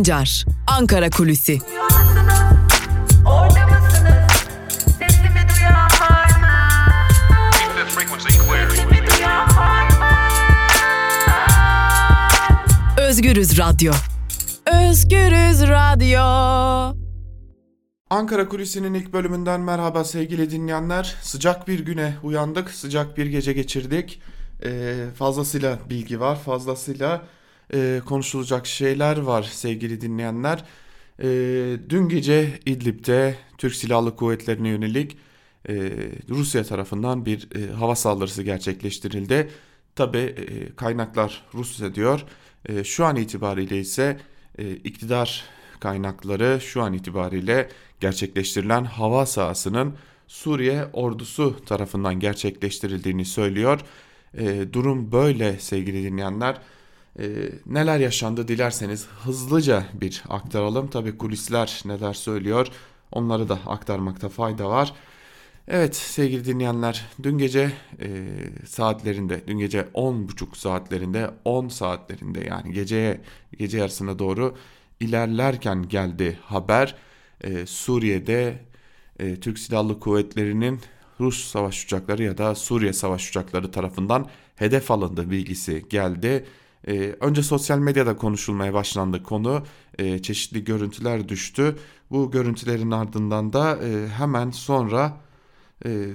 Sancar, Ankara Kulüsi. Özgürüz Radyo. Özgürüz Radyo. Ankara Kulisi'nin ilk bölümünden merhaba sevgili dinleyenler. Sıcak bir güne uyandık, sıcak bir gece geçirdik. Ee, fazlasıyla bilgi var, fazlasıyla e, konuşulacak şeyler var sevgili dinleyenler. Ee, dün gece İdlib'de Türk Silahlı Kuvvetleri'ne yönelik e, Rusya tarafından bir e, hava saldırısı gerçekleştirildi. Tabi e, kaynaklar Rusya diyor. E, şu an itibariyle ise e, iktidar kaynakları şu an itibariyle gerçekleştirilen hava sahasının Suriye ordusu tarafından gerçekleştirildiğini söylüyor. E, durum böyle sevgili dinleyenler. E, neler yaşandı dilerseniz hızlıca bir aktaralım. Tabi kulisler neler söylüyor onları da aktarmakta fayda var. Evet sevgili dinleyenler dün gece e, saatlerinde dün gece 10.30 saatlerinde 10 saatlerinde yani geceye gece yarısına doğru ilerlerken geldi haber e, Suriye'de e, Türk Silahlı Kuvvetleri'nin Rus savaş uçakları ya da Suriye savaş uçakları tarafından hedef alındı bilgisi geldi. E, önce sosyal medyada konuşulmaya başlandı konu e, çeşitli görüntüler düştü. Bu görüntülerin ardından da e, hemen sonra e, e,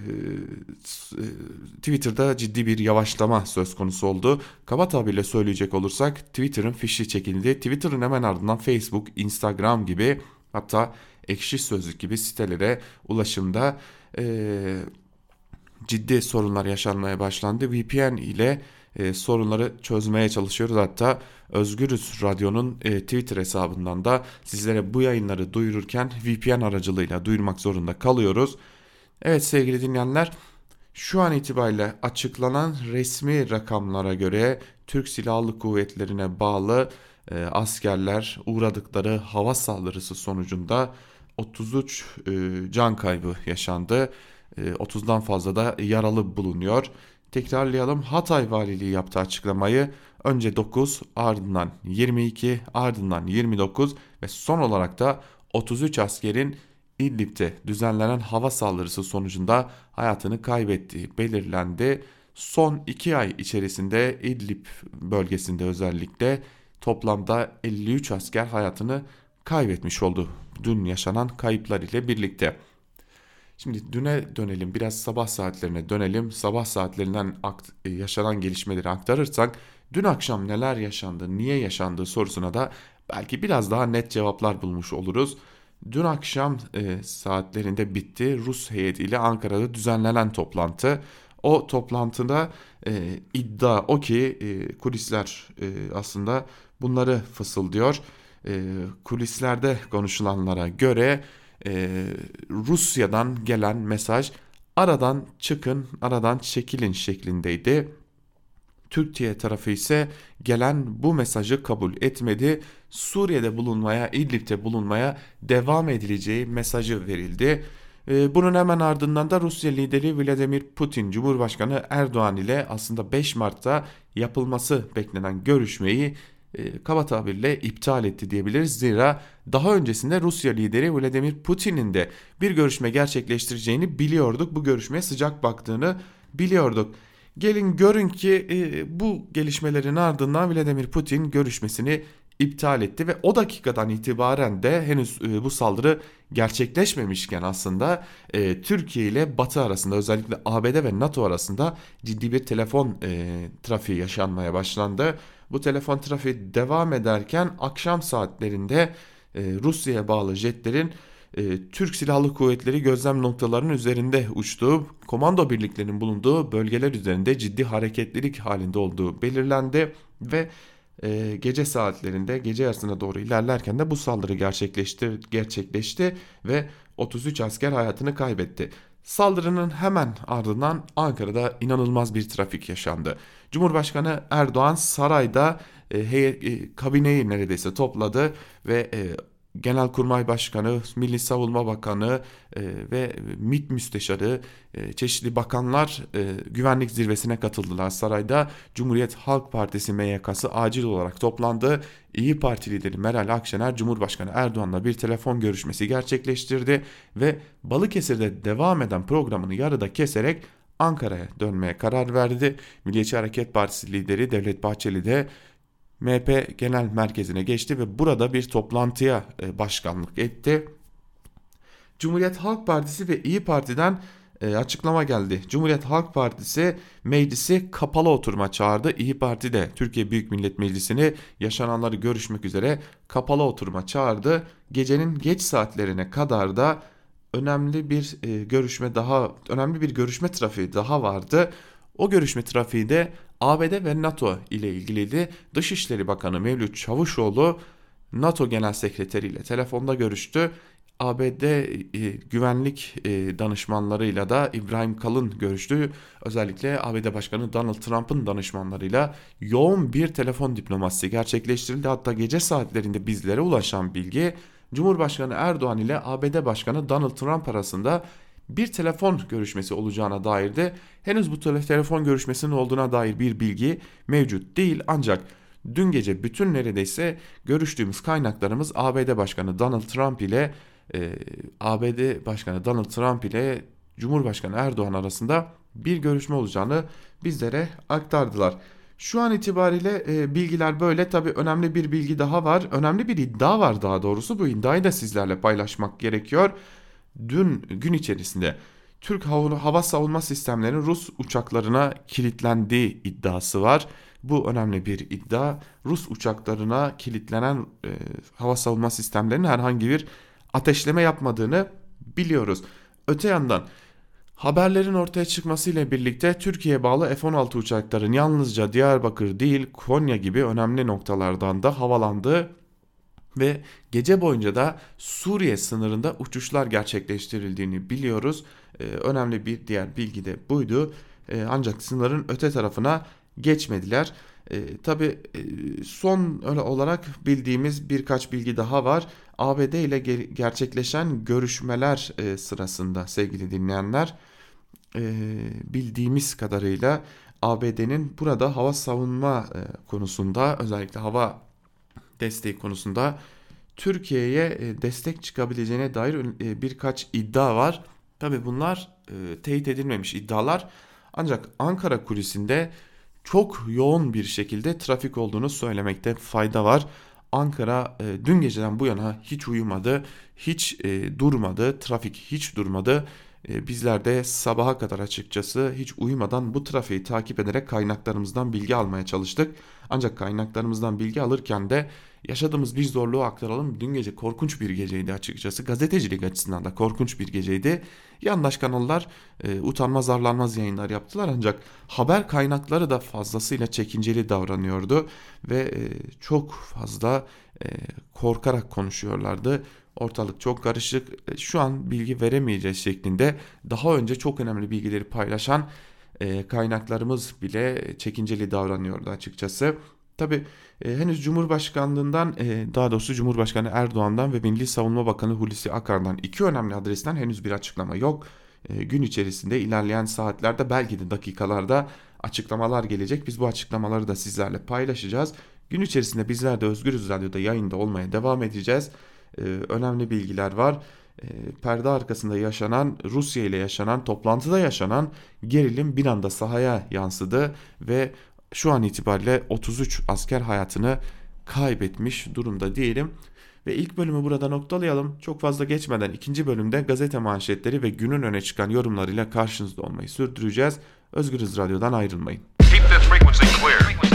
Twitter'da ciddi bir yavaşlama söz konusu oldu. Kaba tabirle söyleyecek olursak Twitter'ın fişi çekildi. Twitter'ın hemen ardından Facebook, Instagram gibi hatta Ekşi Sözlük gibi sitelere ulaşımda e, ciddi sorunlar yaşanmaya başlandı. VPN ile e, sorunları çözmeye çalışıyoruz. Hatta Özgürüz Radyo'nun e, Twitter hesabından da sizlere bu yayınları duyururken VPN aracılığıyla duyurmak zorunda kalıyoruz. Evet sevgili dinleyenler şu an itibariyle açıklanan resmi rakamlara göre Türk Silahlı Kuvvetlerine bağlı e, askerler uğradıkları hava saldırısı sonucunda 33 e, can kaybı yaşandı. E, 30'dan fazla da yaralı bulunuyor. Tekrarlayalım Hatay Valiliği yaptığı açıklamayı önce 9 ardından 22 ardından 29 ve son olarak da 33 askerin İdlib'de düzenlenen hava saldırısı sonucunda hayatını kaybettiği belirlendi. Son 2 ay içerisinde İdlib bölgesinde özellikle toplamda 53 asker hayatını kaybetmiş oldu. Dün yaşanan kayıplar ile birlikte. Şimdi düne dönelim biraz sabah saatlerine dönelim. Sabah saatlerinden e, yaşanan gelişmeleri aktarırsak dün akşam neler yaşandı, niye yaşandığı sorusuna da belki biraz daha net cevaplar bulmuş oluruz. Dün akşam e, saatlerinde bitti Rus heyetiyle Ankara'da düzenlenen toplantı. O toplantıda e, iddia o ki e, kulisler e, aslında bunları fısıldıyor. E, kulislerde konuşulanlara göre e, Rusya'dan gelen mesaj aradan çıkın, aradan çekilin şeklindeydi. Türkiye tarafı ise gelen bu mesajı kabul etmedi. Suriye'de bulunmaya, İdlib'de bulunmaya devam edileceği mesajı verildi. Ee, Bunun hemen ardından da Rusya lideri Vladimir Putin, Cumhurbaşkanı Erdoğan ile aslında 5 Mart'ta yapılması beklenen görüşmeyi e, kaba tabirle iptal etti diyebiliriz. Zira daha öncesinde Rusya lideri Vladimir Putin'in de bir görüşme gerçekleştireceğini biliyorduk. Bu görüşmeye sıcak baktığını biliyorduk. Gelin görün ki e, bu gelişmelerin ardından Vladimir Putin görüşmesini iptal etti ve o dakikadan itibaren de henüz e, bu saldırı gerçekleşmemişken aslında e, Türkiye ile Batı arasında özellikle ABD ve NATO arasında ciddi bir telefon trafiği yaşanmaya başlandı. Bu telefon trafiği devam ederken akşam saatlerinde e, Rusya'ya bağlı jetlerin e, Türk Silahlı Kuvvetleri gözlem noktalarının üzerinde uçtuğu, komando birliklerinin bulunduğu bölgeler üzerinde ciddi hareketlilik halinde olduğu belirlendi ve e, gece saatlerinde gece yarısına doğru ilerlerken de bu saldırı gerçekleşti, gerçekleşti ve 33 asker hayatını kaybetti. Saldırının hemen ardından Ankara'da inanılmaz bir trafik yaşandı. Cumhurbaşkanı Erdoğan sarayda e, heyet, e, kabineyi neredeyse topladı ve e, Genelkurmay Başkanı, Milli Savunma Bakanı e, ve MİT Müsteşarı, e, çeşitli bakanlar e, güvenlik zirvesine katıldılar sarayda. Cumhuriyet Halk Partisi MYK'sı acil olarak toplandı. İyi Parti lideri Meral Akşener, Cumhurbaşkanı Erdoğan'la bir telefon görüşmesi gerçekleştirdi ve Balıkesir'de devam eden programını yarıda keserek Ankara'ya dönmeye karar verdi. Milliyetçi Hareket Partisi lideri Devlet Bahçeli de MHP Genel Merkezi'ne geçti ve burada bir toplantıya e, başkanlık etti. Cumhuriyet Halk Partisi ve İyi Parti'den e, açıklama geldi. Cumhuriyet Halk Partisi meclisi kapalı oturma çağırdı. İyi Parti de Türkiye Büyük Millet Meclisi'ni yaşananları görüşmek üzere kapalı oturma çağırdı. Gecenin geç saatlerine kadar da önemli bir e, görüşme daha önemli bir görüşme trafiği daha vardı. O görüşme trafiği de ABD ve NATO ile ilgiliydi. Dışişleri Bakanı Mevlüt Çavuşoğlu NATO Genel Sekreteri ile telefonda görüştü. ABD e, güvenlik e, danışmanlarıyla da İbrahim Kalın görüştü. Özellikle ABD Başkanı Donald Trump'ın danışmanlarıyla yoğun bir telefon diplomasisi gerçekleştirildi. Hatta gece saatlerinde bizlere ulaşan bilgi Cumhurbaşkanı Erdoğan ile ABD Başkanı Donald Trump arasında bir telefon görüşmesi olacağına dair de henüz bu telefon görüşmesinin olduğuna dair bir bilgi mevcut değil ancak dün gece bütün neredeyse görüştüğümüz kaynaklarımız ABD Başkanı Donald Trump ile e, ABD Başkanı Donald Trump ile Cumhurbaşkanı Erdoğan arasında bir görüşme olacağını bizlere aktardılar. Şu an itibariyle e, bilgiler böyle. Tabi önemli bir bilgi daha var. Önemli bir iddia var daha doğrusu. Bu iddiayı da sizlerle paylaşmak gerekiyor. Dün gün içerisinde Türk hava savunma sistemlerinin Rus uçaklarına kilitlendiği iddiası var. Bu önemli bir iddia. Rus uçaklarına kilitlenen e, hava savunma sistemlerinin herhangi bir ateşleme yapmadığını biliyoruz. Öte yandan Haberlerin ortaya çıkmasıyla birlikte Türkiye bağlı F-16 uçakların yalnızca Diyarbakır değil Konya gibi önemli noktalardan da havalandığı ve gece boyunca da Suriye sınırında uçuşlar gerçekleştirildiğini biliyoruz. Ee, önemli bir diğer bilgi de buydu. Ee, ancak sınırın öte tarafına geçmediler. E, Tabi e, son olarak bildiğimiz birkaç bilgi daha var. ABD ile gerçekleşen görüşmeler e, sırasında sevgili dinleyenler e, bildiğimiz kadarıyla ABD'nin burada hava savunma e, konusunda özellikle hava desteği konusunda Türkiye'ye e, destek çıkabileceğine dair e, birkaç iddia var. Tabi bunlar e, teyit edilmemiş iddialar ancak Ankara kulisinde çok yoğun bir şekilde trafik olduğunu söylemekte fayda var. Ankara dün geceden bu yana hiç uyumadı, hiç durmadı, trafik hiç durmadı. E, bizler de sabaha kadar açıkçası hiç uyumadan bu trafiği takip ederek kaynaklarımızdan bilgi almaya çalıştık. Ancak kaynaklarımızdan bilgi alırken de yaşadığımız bir zorluğu aktaralım. Dün gece korkunç bir geceydi açıkçası. Gazetecilik açısından da korkunç bir geceydi. Yandaş kanallar e, utanmaz arlanmaz yayınlar yaptılar ancak haber kaynakları da fazlasıyla çekinceli davranıyordu ve e, çok fazla e, korkarak konuşuyorlardı. Ortalık çok karışık. E, şu an bilgi veremeyeceğiz şeklinde daha önce çok önemli bilgileri paylaşan e, kaynaklarımız bile çekinceli davranıyordu açıkçası. Tabi e, henüz Cumhurbaşkanlığından daha doğrusu Cumhurbaşkanı Erdoğan'dan ve Milli Savunma Bakanı Hulusi Akar'dan iki önemli adresten henüz bir açıklama yok. Gün içerisinde ilerleyen saatlerde belki de dakikalarda açıklamalar gelecek. Biz bu açıklamaları da sizlerle paylaşacağız. Gün içerisinde bizler de Özgürüz Radyo'da yayında olmaya devam edeceğiz. E, önemli bilgiler var. E, perde arkasında yaşanan Rusya ile yaşanan toplantıda yaşanan gerilim bir anda sahaya yansıdı ve şu an itibariyle 33 asker hayatını kaybetmiş durumda diyelim. Ve ilk bölümü burada noktalayalım. Çok fazla geçmeden ikinci bölümde gazete manşetleri ve günün öne çıkan yorumlarıyla karşınızda olmayı sürdüreceğiz. Özgürüz Radyo'dan ayrılmayın. Keep the frequency clear.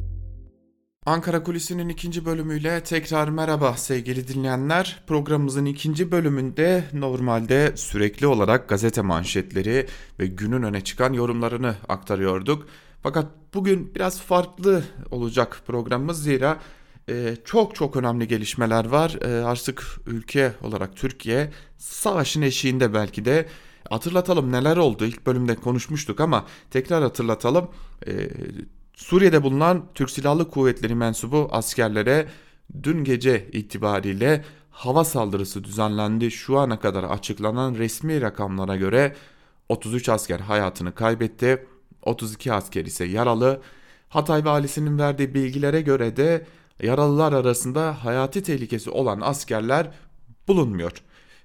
Ankara Kulisi'nin ikinci bölümüyle tekrar merhaba sevgili dinleyenler. Programımızın ikinci bölümünde normalde sürekli olarak gazete manşetleri ve günün öne çıkan yorumlarını aktarıyorduk. Fakat bugün biraz farklı olacak programımız zira e, çok çok önemli gelişmeler var. E, artık ülke olarak Türkiye savaşın eşiğinde belki de hatırlatalım neler oldu. İlk bölümde konuşmuştuk ama tekrar hatırlatalım. E, Suriye'de bulunan Türk Silahlı Kuvvetleri mensubu askerlere dün gece itibariyle hava saldırısı düzenlendi. Şu ana kadar açıklanan resmi rakamlara göre 33 asker hayatını kaybetti. 32 asker ise yaralı. Hatay valisinin verdiği bilgilere göre de yaralılar arasında hayati tehlikesi olan askerler bulunmuyor.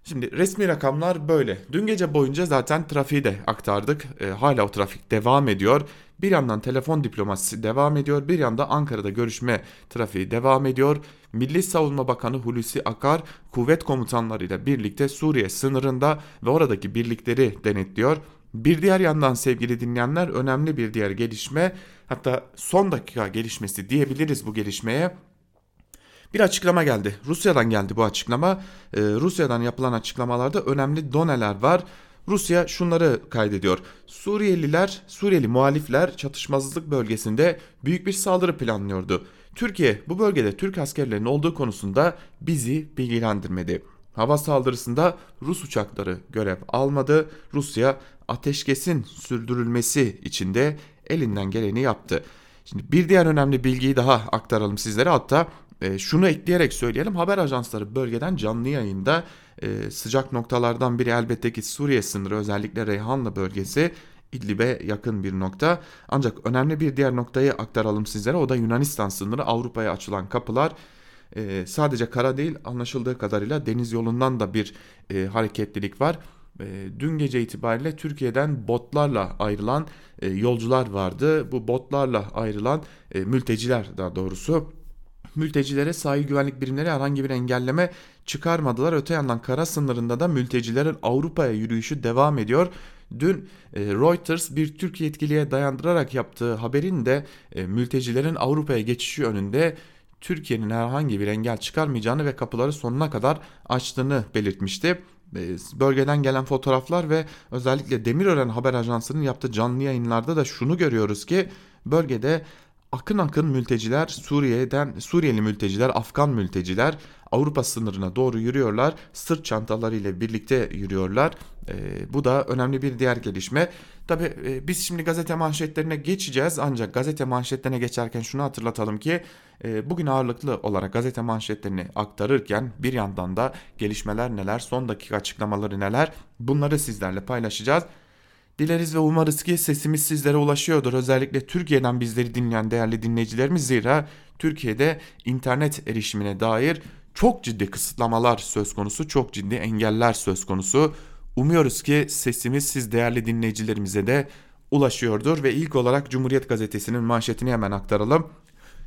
Şimdi resmi rakamlar böyle. Dün gece boyunca zaten trafiği de aktardık. E, hala o trafik devam ediyor. Bir yandan telefon diplomasisi devam ediyor. Bir yanda Ankara'da görüşme trafiği devam ediyor. Milli Savunma Bakanı Hulusi Akar kuvvet komutanlarıyla birlikte Suriye sınırında ve oradaki birlikleri denetliyor. Bir diğer yandan sevgili dinleyenler önemli bir diğer gelişme hatta son dakika gelişmesi diyebiliriz bu gelişmeye. Bir açıklama geldi. Rusya'dan geldi bu açıklama. Ee, Rusya'dan yapılan açıklamalarda önemli doneler var. Rusya şunları kaydediyor. Suriyeliler, Suriyeli muhalifler çatışmazlık bölgesinde büyük bir saldırı planlıyordu. Türkiye bu bölgede Türk askerlerinin olduğu konusunda bizi bilgilendirmedi. Hava saldırısında Rus uçakları görev almadı. Rusya ateşkesin sürdürülmesi için de elinden geleni yaptı. Şimdi bir diğer önemli bilgiyi daha aktaralım sizlere. Hatta e, şunu ekleyerek söyleyelim. Haber ajansları bölgeden canlı yayında e, sıcak noktalardan biri elbette ki Suriye sınırı özellikle Reyhanlı bölgesi İdlib'e yakın bir nokta. Ancak önemli bir diğer noktayı aktaralım sizlere. O da Yunanistan sınırı Avrupa'ya açılan kapılar. E, sadece kara değil anlaşıldığı kadarıyla deniz yolundan da bir e, hareketlilik var. E, dün gece itibariyle Türkiye'den botlarla ayrılan e, yolcular vardı. Bu botlarla ayrılan e, mülteciler daha doğrusu mültecilere sahil güvenlik birimleri herhangi bir engelleme çıkarmadılar. Öte yandan kara sınırında da mültecilerin Avrupa'ya yürüyüşü devam ediyor. Dün e, Reuters bir Türk yetkiliye dayandırarak yaptığı haberin de e, mültecilerin Avrupa'ya geçişi önünde Türkiye'nin herhangi bir engel çıkarmayacağını ve kapıları sonuna kadar açtığını belirtmişti. E, bölgeden gelen fotoğraflar ve özellikle Demirören Haber Ajansı'nın yaptığı canlı yayınlarda da şunu görüyoruz ki bölgede akın akın mülteciler Suriye'den Suriyeli mülteciler, Afgan mülteciler Avrupa sınırına doğru yürüyorlar. Sırt çantaları ile birlikte yürüyorlar. E, bu da önemli bir diğer gelişme. Tabi e, biz şimdi gazete manşetlerine geçeceğiz ancak gazete manşetlerine geçerken şunu hatırlatalım ki e, bugün ağırlıklı olarak gazete manşetlerini aktarırken bir yandan da gelişmeler neler, son dakika açıklamaları neler bunları sizlerle paylaşacağız. Dileriz ve umarız ki sesimiz sizlere ulaşıyordur. Özellikle Türkiye'den bizleri dinleyen değerli dinleyicilerimiz zira Türkiye'de internet erişimine dair çok ciddi kısıtlamalar söz konusu, çok ciddi engeller söz konusu. Umuyoruz ki sesimiz siz değerli dinleyicilerimize de ulaşıyordur ve ilk olarak Cumhuriyet Gazetesi'nin manşetini hemen aktaralım.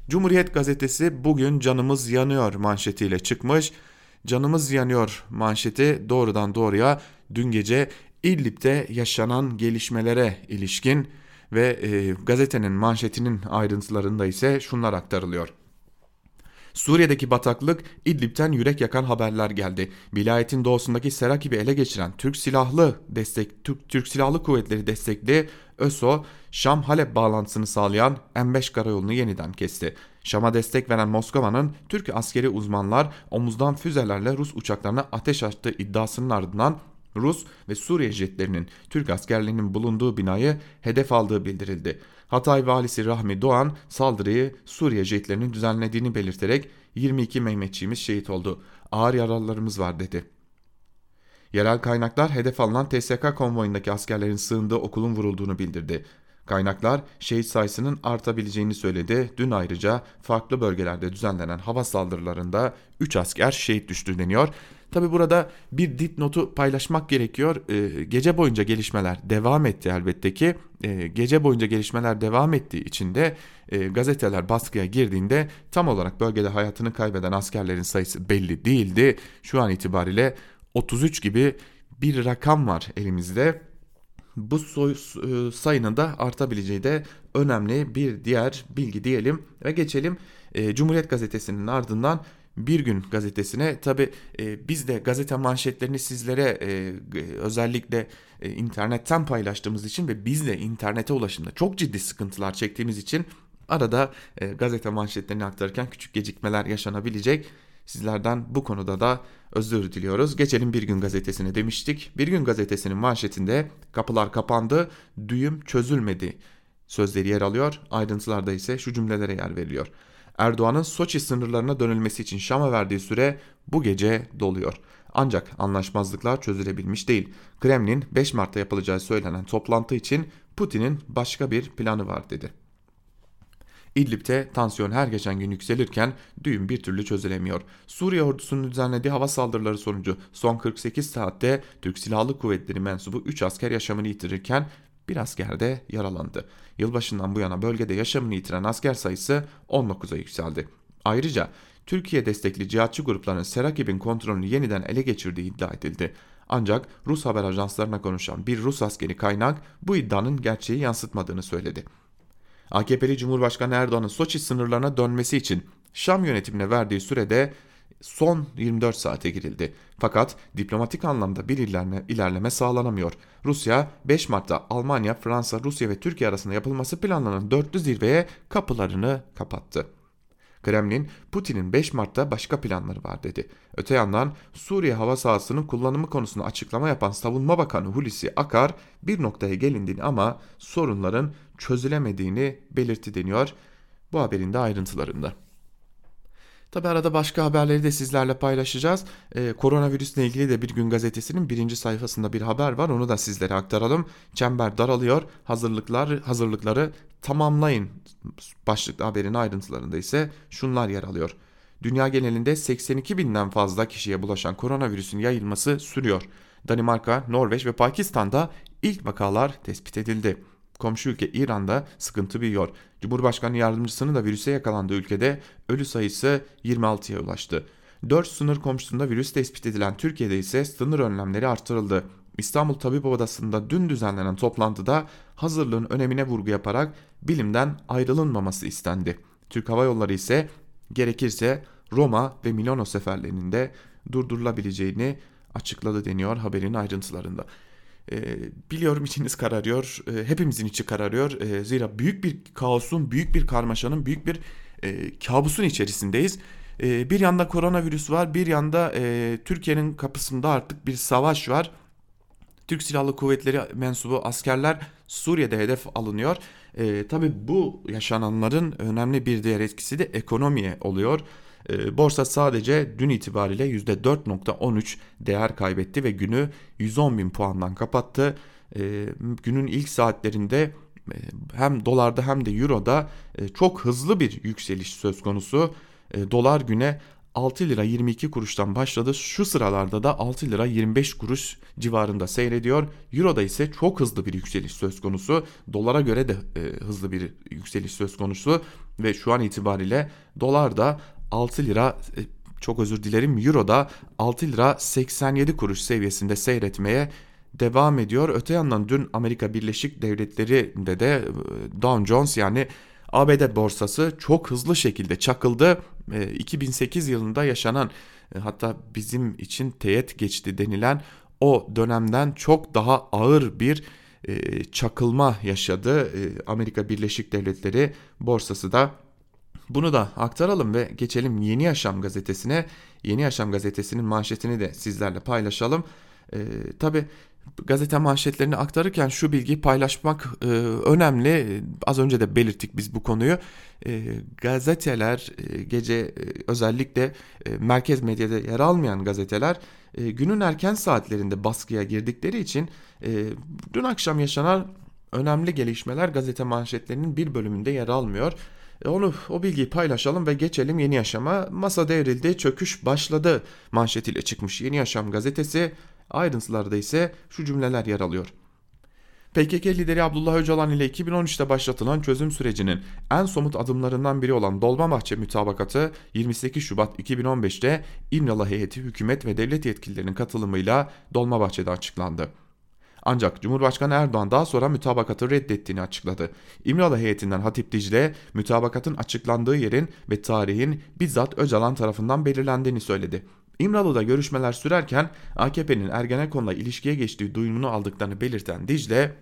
Cumhuriyet Gazetesi bugün canımız yanıyor manşetiyle çıkmış. Canımız yanıyor manşeti doğrudan doğruya dün gece İdlib'de yaşanan gelişmelere ilişkin ve e, gazetenin manşetinin ayrıntılarında ise şunlar aktarılıyor. Suriye'deki bataklık İdlib'ten yürek yakan haberler geldi. Vilayetin doğusundaki Serakib'i ele geçiren Türk Silahlı destek Türk, Türk Silahlı Kuvvetleri destekli ÖSO Şam Halep bağlantısını sağlayan M5 karayolunu yeniden kesti. Şam'a destek veren Moskova'nın Türk askeri uzmanlar omuzdan füzelerle Rus uçaklarına ateş açtığı iddiasının ardından Rus ve Suriye jetlerinin Türk askerlerinin bulunduğu binayı hedef aldığı bildirildi. Hatay valisi Rahmi Doğan saldırıyı Suriye jetlerinin düzenlediğini belirterek 22 Mehmetçiğimiz şehit oldu. Ağır yaralılarımız var dedi. Yerel kaynaklar hedef alınan TSK konvoyundaki askerlerin sığındığı okulun vurulduğunu bildirdi. Kaynaklar şehit sayısının artabileceğini söyledi. Dün ayrıca farklı bölgelerde düzenlenen hava saldırılarında 3 asker şehit düştü deniyor. Tabi burada bir dipnotu paylaşmak gerekiyor. E, gece boyunca gelişmeler devam etti elbette ki. E, gece boyunca gelişmeler devam ettiği için de e, gazeteler baskıya girdiğinde tam olarak bölgede hayatını kaybeden askerlerin sayısı belli değildi. Şu an itibariyle 33 gibi bir rakam var elimizde. bu soy, e, sayının da artabileceği de önemli bir diğer bilgi diyelim ve geçelim e, Cumhuriyet Gazetesi'nin ardından bir Gün gazetesine tabi e, biz de gazete manşetlerini sizlere e, özellikle e, internetten paylaştığımız için ve biz de internete ulaşımda çok ciddi sıkıntılar çektiğimiz için arada e, gazete manşetlerini aktarırken küçük gecikmeler yaşanabilecek. Sizlerden bu konuda da özür diliyoruz. Geçelim Bir Gün gazetesine demiştik. Bir Gün gazetesinin manşetinde kapılar kapandı, düğüm çözülmedi sözleri yer alıyor. Ayrıntılarda ise şu cümlelere yer veriliyor. Erdoğan'ın Soçi sınırlarına dönülmesi için Şam'a verdiği süre bu gece doluyor. Ancak anlaşmazlıklar çözülebilmiş değil. Kremlin 5 Mart'ta yapılacağı söylenen toplantı için Putin'in başka bir planı var dedi. İdlib'de tansiyon her geçen gün yükselirken düğün bir türlü çözülemiyor. Suriye ordusunun düzenlediği hava saldırıları sonucu son 48 saatte Türk Silahlı Kuvvetleri mensubu 3 asker yaşamını yitirirken bir asker de yaralandı. Yılbaşından bu yana bölgede yaşamını yitiren asker sayısı 19'a yükseldi. Ayrıca Türkiye destekli cihatçı grupların Serakib'in kontrolünü yeniden ele geçirdiği iddia edildi. Ancak Rus haber ajanslarına konuşan bir Rus askeri kaynak bu iddianın gerçeği yansıtmadığını söyledi. AKP'li Cumhurbaşkanı Erdoğan'ın Soçi sınırlarına dönmesi için Şam yönetimine verdiği sürede son 24 saate girildi. Fakat diplomatik anlamda bir ilerleme, ilerleme sağlanamıyor. Rusya 5 Mart'ta Almanya, Fransa, Rusya ve Türkiye arasında yapılması planlanan dörtlü zirveye kapılarını kapattı. Kremlin, Putin'in 5 Mart'ta başka planları var dedi. Öte yandan Suriye hava sahasının kullanımı konusunda açıklama yapan Savunma Bakanı Hulusi Akar bir noktaya gelindiğini ama sorunların çözülemediğini belirtti deniyor bu haberin de ayrıntılarında. Tabi arada başka haberleri de sizlerle paylaşacağız. Ee, koronavirüsle ilgili de Bir Gün Gazetesi'nin birinci sayfasında bir haber var. Onu da sizlere aktaralım. Çember daralıyor. Hazırlıklar hazırlıkları tamamlayın. Başlıklı haberin ayrıntılarında ise şunlar yer alıyor. Dünya genelinde 82 binden fazla kişiye bulaşan koronavirüsün yayılması sürüyor. Danimarka, Norveç ve Pakistan'da ilk vakalar tespit edildi. Komşu ülke İran'da sıkıntı büyüyor. Cumhurbaşkanı yardımcısının da virüse yakalandığı ülkede ölü sayısı 26'ya ulaştı. 4 sınır komşusunda virüs tespit edilen Türkiye'de ise sınır önlemleri artırıldı. İstanbul Tabip Odası'nda dün düzenlenen toplantıda hazırlığın önemine vurgu yaparak bilimden ayrılınmaması istendi. Türk Hava Yolları ise gerekirse Roma ve Milano seferlerinin de durdurulabileceğini açıkladı deniyor haberin ayrıntılarında. E, biliyorum içiniz kararıyor, e, hepimizin içi kararıyor. E, zira büyük bir kaosun, büyük bir karmaşanın, büyük bir e, kabusun içerisindeyiz. Bir yanda koronavirüs var, bir yanda e, Türkiye'nin kapısında artık bir savaş var. Türk Silahlı Kuvvetleri mensubu askerler Suriye'de hedef alınıyor. E, tabii bu yaşananların önemli bir diğer etkisi de ekonomiye oluyor. Ee, borsa sadece dün itibariyle %4.13 değer kaybetti ve günü 110 bin puandan kapattı. Ee, günün ilk saatlerinde e, hem dolarda hem de euroda e, çok hızlı bir yükseliş söz konusu. E, dolar güne 6 lira 22 kuruştan başladı. Şu sıralarda da 6 lira 25 kuruş civarında seyrediyor. Euro'da ise çok hızlı bir yükseliş söz konusu. Dolara göre de e, hızlı bir yükseliş söz konusu ve şu an itibariyle dolar da 6 lira e, çok özür dilerim Euro'da 6 lira 87 kuruş seviyesinde seyretmeye devam ediyor. Öte yandan dün Amerika Birleşik Devletleri'nde de e, Dow Jones yani ABD borsası çok hızlı şekilde çakıldı. 2008 e, yılında yaşanan hatta bizim için teğet geçti denilen o dönemden çok daha ağır bir çakılma yaşadı. Amerika Birleşik Devletleri borsası da bunu da aktaralım ve geçelim Yeni Yaşam gazetesine. Yeni Yaşam gazetesinin manşetini de sizlerle paylaşalım. Ee, Tabi gazete manşetlerini aktarırken şu bilgiyi paylaşmak e, önemli. Az önce de belirttik biz bu konuyu. E, gazeteler e, gece e, özellikle e, merkez medyada yer almayan gazeteler e, günün erken saatlerinde baskıya girdikleri için e, dün akşam yaşanan önemli gelişmeler gazete manşetlerinin bir bölümünde yer almıyor. E, onu o bilgiyi paylaşalım ve geçelim yeni yaşama. Masa devrildi, çöküş başladı manşetiyle çıkmış Yeni Yaşam gazetesi. Ayrıntılarda ise şu cümleler yer alıyor. PKK lideri Abdullah Öcalan ile 2013'te başlatılan çözüm sürecinin en somut adımlarından biri olan Dolmabahçe mütabakatı 28 Şubat 2015'te İmralı heyeti hükümet ve devlet yetkililerinin katılımıyla Dolmabahçe'de açıklandı. Ancak Cumhurbaşkanı Erdoğan daha sonra mütabakatı reddettiğini açıkladı. İmralı heyetinden Hatip Dicle mütabakatın açıklandığı yerin ve tarihin bizzat Öcalan tarafından belirlendiğini söyledi. İmralı'da görüşmeler sürerken AKP'nin Ergenekon'la ilişkiye geçtiği duyumunu aldıklarını belirten Dicle,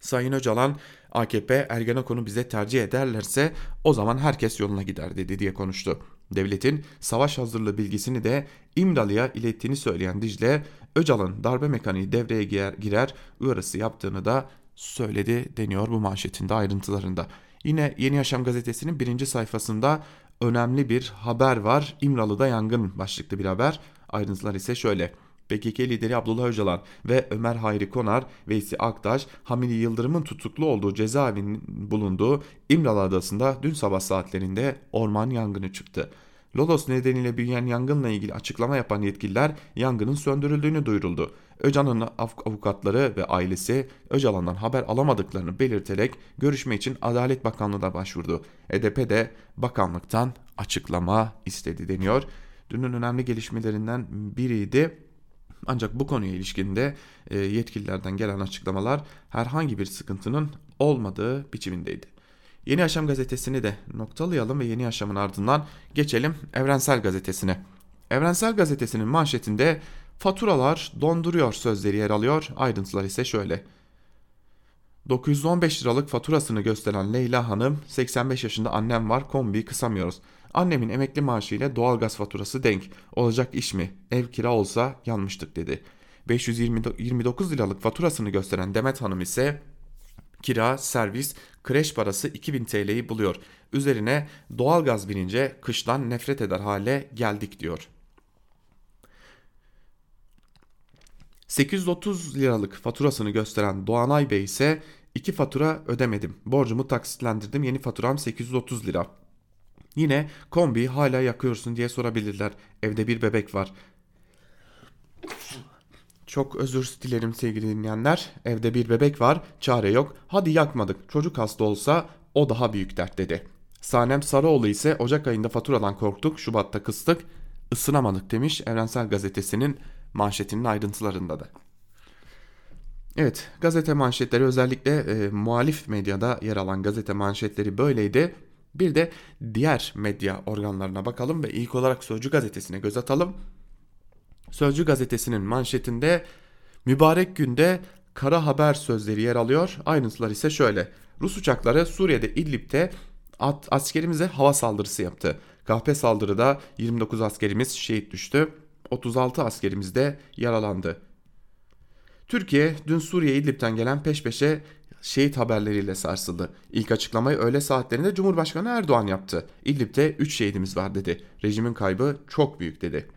Sayın Öcalan AKP Ergenekon'u bize tercih ederlerse o zaman herkes yoluna gider dedi diye konuştu. Devletin savaş hazırlığı bilgisini de İmralı'ya ilettiğini söyleyen Dicle, Öcalan darbe mekaniği devreye girer, uyarısı yaptığını da söyledi deniyor bu manşetinde ayrıntılarında. Yine Yeni Yaşam gazetesinin birinci sayfasında önemli bir haber var. İmralı'da yangın başlıklı bir haber. Ayrıntılar ise şöyle. PKK lideri Abdullah Öcalan ve Ömer Hayri Konar, Veysi Aktaş, Hamidi Yıldırım'ın tutuklu olduğu cezaevinin bulunduğu İmralı Adası'nda dün sabah saatlerinde orman yangını çıktı. Lodos nedeniyle büyüyen yangınla ilgili açıklama yapan yetkililer yangının söndürüldüğünü duyuruldu. Öcalan'ın av- avukatları ve ailesi Öcalan'dan haber alamadıklarını belirterek görüşme için Adalet Bakanlığı'na başvurdu. HDP de bakanlıktan açıklama istedi deniyor. Dünün önemli gelişmelerinden biriydi. Ancak bu konuya ilişkinde e, yetkililerden gelen açıklamalar herhangi bir sıkıntının olmadığı biçimindeydi. Yeni Yaşam gazetesini de noktalayalım ve Yeni Yaşam'ın ardından geçelim Evrensel Gazetesi'ne. Evrensel Gazetesi'nin manşetinde faturalar donduruyor sözleri yer alıyor. Ayrıntılar ise şöyle. 915 liralık faturasını gösteren Leyla Hanım 85 yaşında annem var kombiyi kısamıyoruz. Annemin emekli maaşı ile doğalgaz faturası denk. Olacak iş mi? Ev kira olsa yanmıştık dedi. 529 liralık faturasını gösteren Demet Hanım ise kira, servis, kreş parası 2000 TL'yi buluyor. Üzerine doğalgaz binince kıştan nefret eder hale geldik diyor. 830 liralık faturasını gösteren Doğanay Bey ise iki fatura ödemedim. Borcumu taksitlendirdim. Yeni faturam 830 lira. Yine kombi hala yakıyorsun diye sorabilirler. Evde bir bebek var. Çok özür dilerim sevgili dinleyenler. Evde bir bebek var, çare yok. Hadi yakmadık. Çocuk hasta olsa o daha büyük dert dedi. Sanem Sarıoğlu ise Ocak ayında faturadan korktuk, Şubat'ta kıstık, ısınamadık demiş Evrensel Gazetesi'nin manşetinin ayrıntılarında da. Evet, gazete manşetleri özellikle e, muhalif medyada yer alan gazete manşetleri böyleydi. Bir de diğer medya organlarına bakalım ve ilk olarak Sözcü gazetesine göz atalım. Sözcü gazetesinin manşetinde mübarek günde kara haber sözleri yer alıyor. Ayrıntılar ise şöyle. Rus uçakları Suriye'de İdlib'de at, askerimize hava saldırısı yaptı. Kahpe saldırıda 29 askerimiz şehit düştü. 36 askerimiz de yaralandı. Türkiye dün Suriye İdlib'den gelen peş peşe şehit haberleriyle sarsıldı. İlk açıklamayı öğle saatlerinde Cumhurbaşkanı Erdoğan yaptı. İdlib'de 3 şehidimiz var dedi. Rejimin kaybı çok büyük dedi.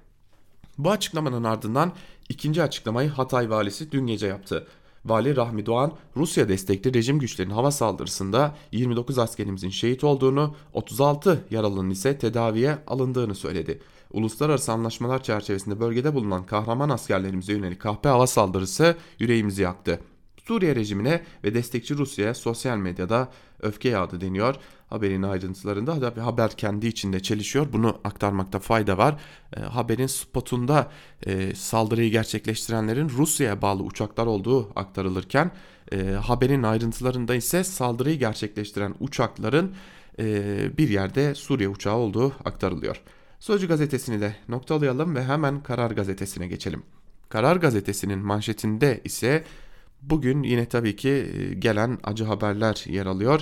Bu açıklamanın ardından ikinci açıklamayı Hatay valisi dün gece yaptı. Vali Rahmi Doğan, Rusya destekli rejim güçlerinin hava saldırısında 29 askerimizin şehit olduğunu, 36 yaralının ise tedaviye alındığını söyledi. Uluslararası anlaşmalar çerçevesinde bölgede bulunan kahraman askerlerimize yönelik kahpe hava saldırısı yüreğimizi yaktı. Suriye rejimine ve destekçi Rusya'ya sosyal medyada öfke yağdı deniyor. Haberin ayrıntılarında da bir haber kendi içinde çelişiyor. Bunu aktarmakta fayda var. E, haberin spotunda e, saldırıyı gerçekleştirenlerin Rusya'ya bağlı uçaklar olduğu aktarılırken e, haberin ayrıntılarında ise saldırıyı gerçekleştiren uçakların e, bir yerde Suriye uçağı olduğu aktarılıyor. Sözcü gazetesini de noktalayalım ve hemen Karar gazetesine geçelim. Karar gazetesinin manşetinde ise bugün yine tabii ki e, gelen acı haberler yer alıyor.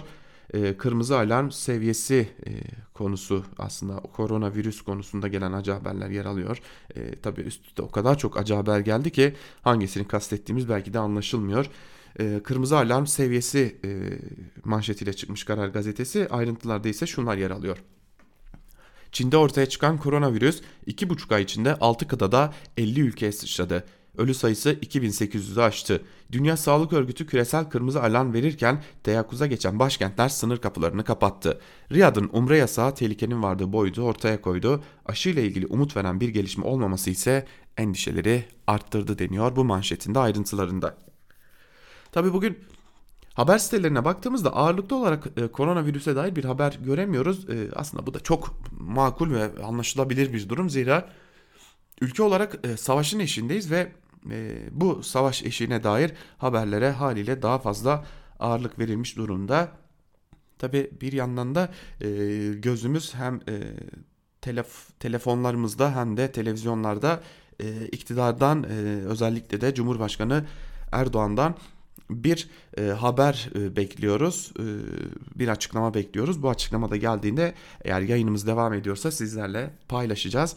E, Kırmızı alarm seviyesi e, konusu aslında koronavirüs konusunda gelen acı haberler yer alıyor. Tabii üst üste o kadar çok acı haber geldi ki hangisini kastettiğimiz belki de anlaşılmıyor. Kırmızı alarm seviyesi manşetiyle çıkmış Karar gazetesi ayrıntılarda ise şunlar yer alıyor. Çin'de ortaya çıkan koronavirüs 2,5 ay içinde 6 kıtada 50 ülkeye sıçradı. Ölü sayısı 2800'ü aştı. Dünya Sağlık Örgütü küresel kırmızı alarm verirken teyakkuza geçen başkentler sınır kapılarını kapattı. Riyad'ın umre yasağı tehlikenin vardığı boyutu ortaya koydu. Aşı ile ilgili umut veren bir gelişme olmaması ise endişeleri arttırdı deniyor bu manşetinde ayrıntılarında. Tabi bugün Haber sitelerine baktığımızda ağırlıklı olarak e, koronavirüse dair bir haber göremiyoruz. E, aslında bu da çok makul ve anlaşılabilir bir durum. Zira ülke olarak e, savaşın eşindeyiz ve e, bu savaş eşiğine dair haberlere haliyle daha fazla ağırlık verilmiş durumda. Tabi bir yandan da e, gözümüz hem e, telef telefonlarımızda hem de televizyonlarda e, iktidardan e, özellikle de Cumhurbaşkanı Erdoğan'dan bir e, haber e, bekliyoruz, e, bir açıklama bekliyoruz. Bu açıklama da geldiğinde eğer yayınımız devam ediyorsa sizlerle paylaşacağız.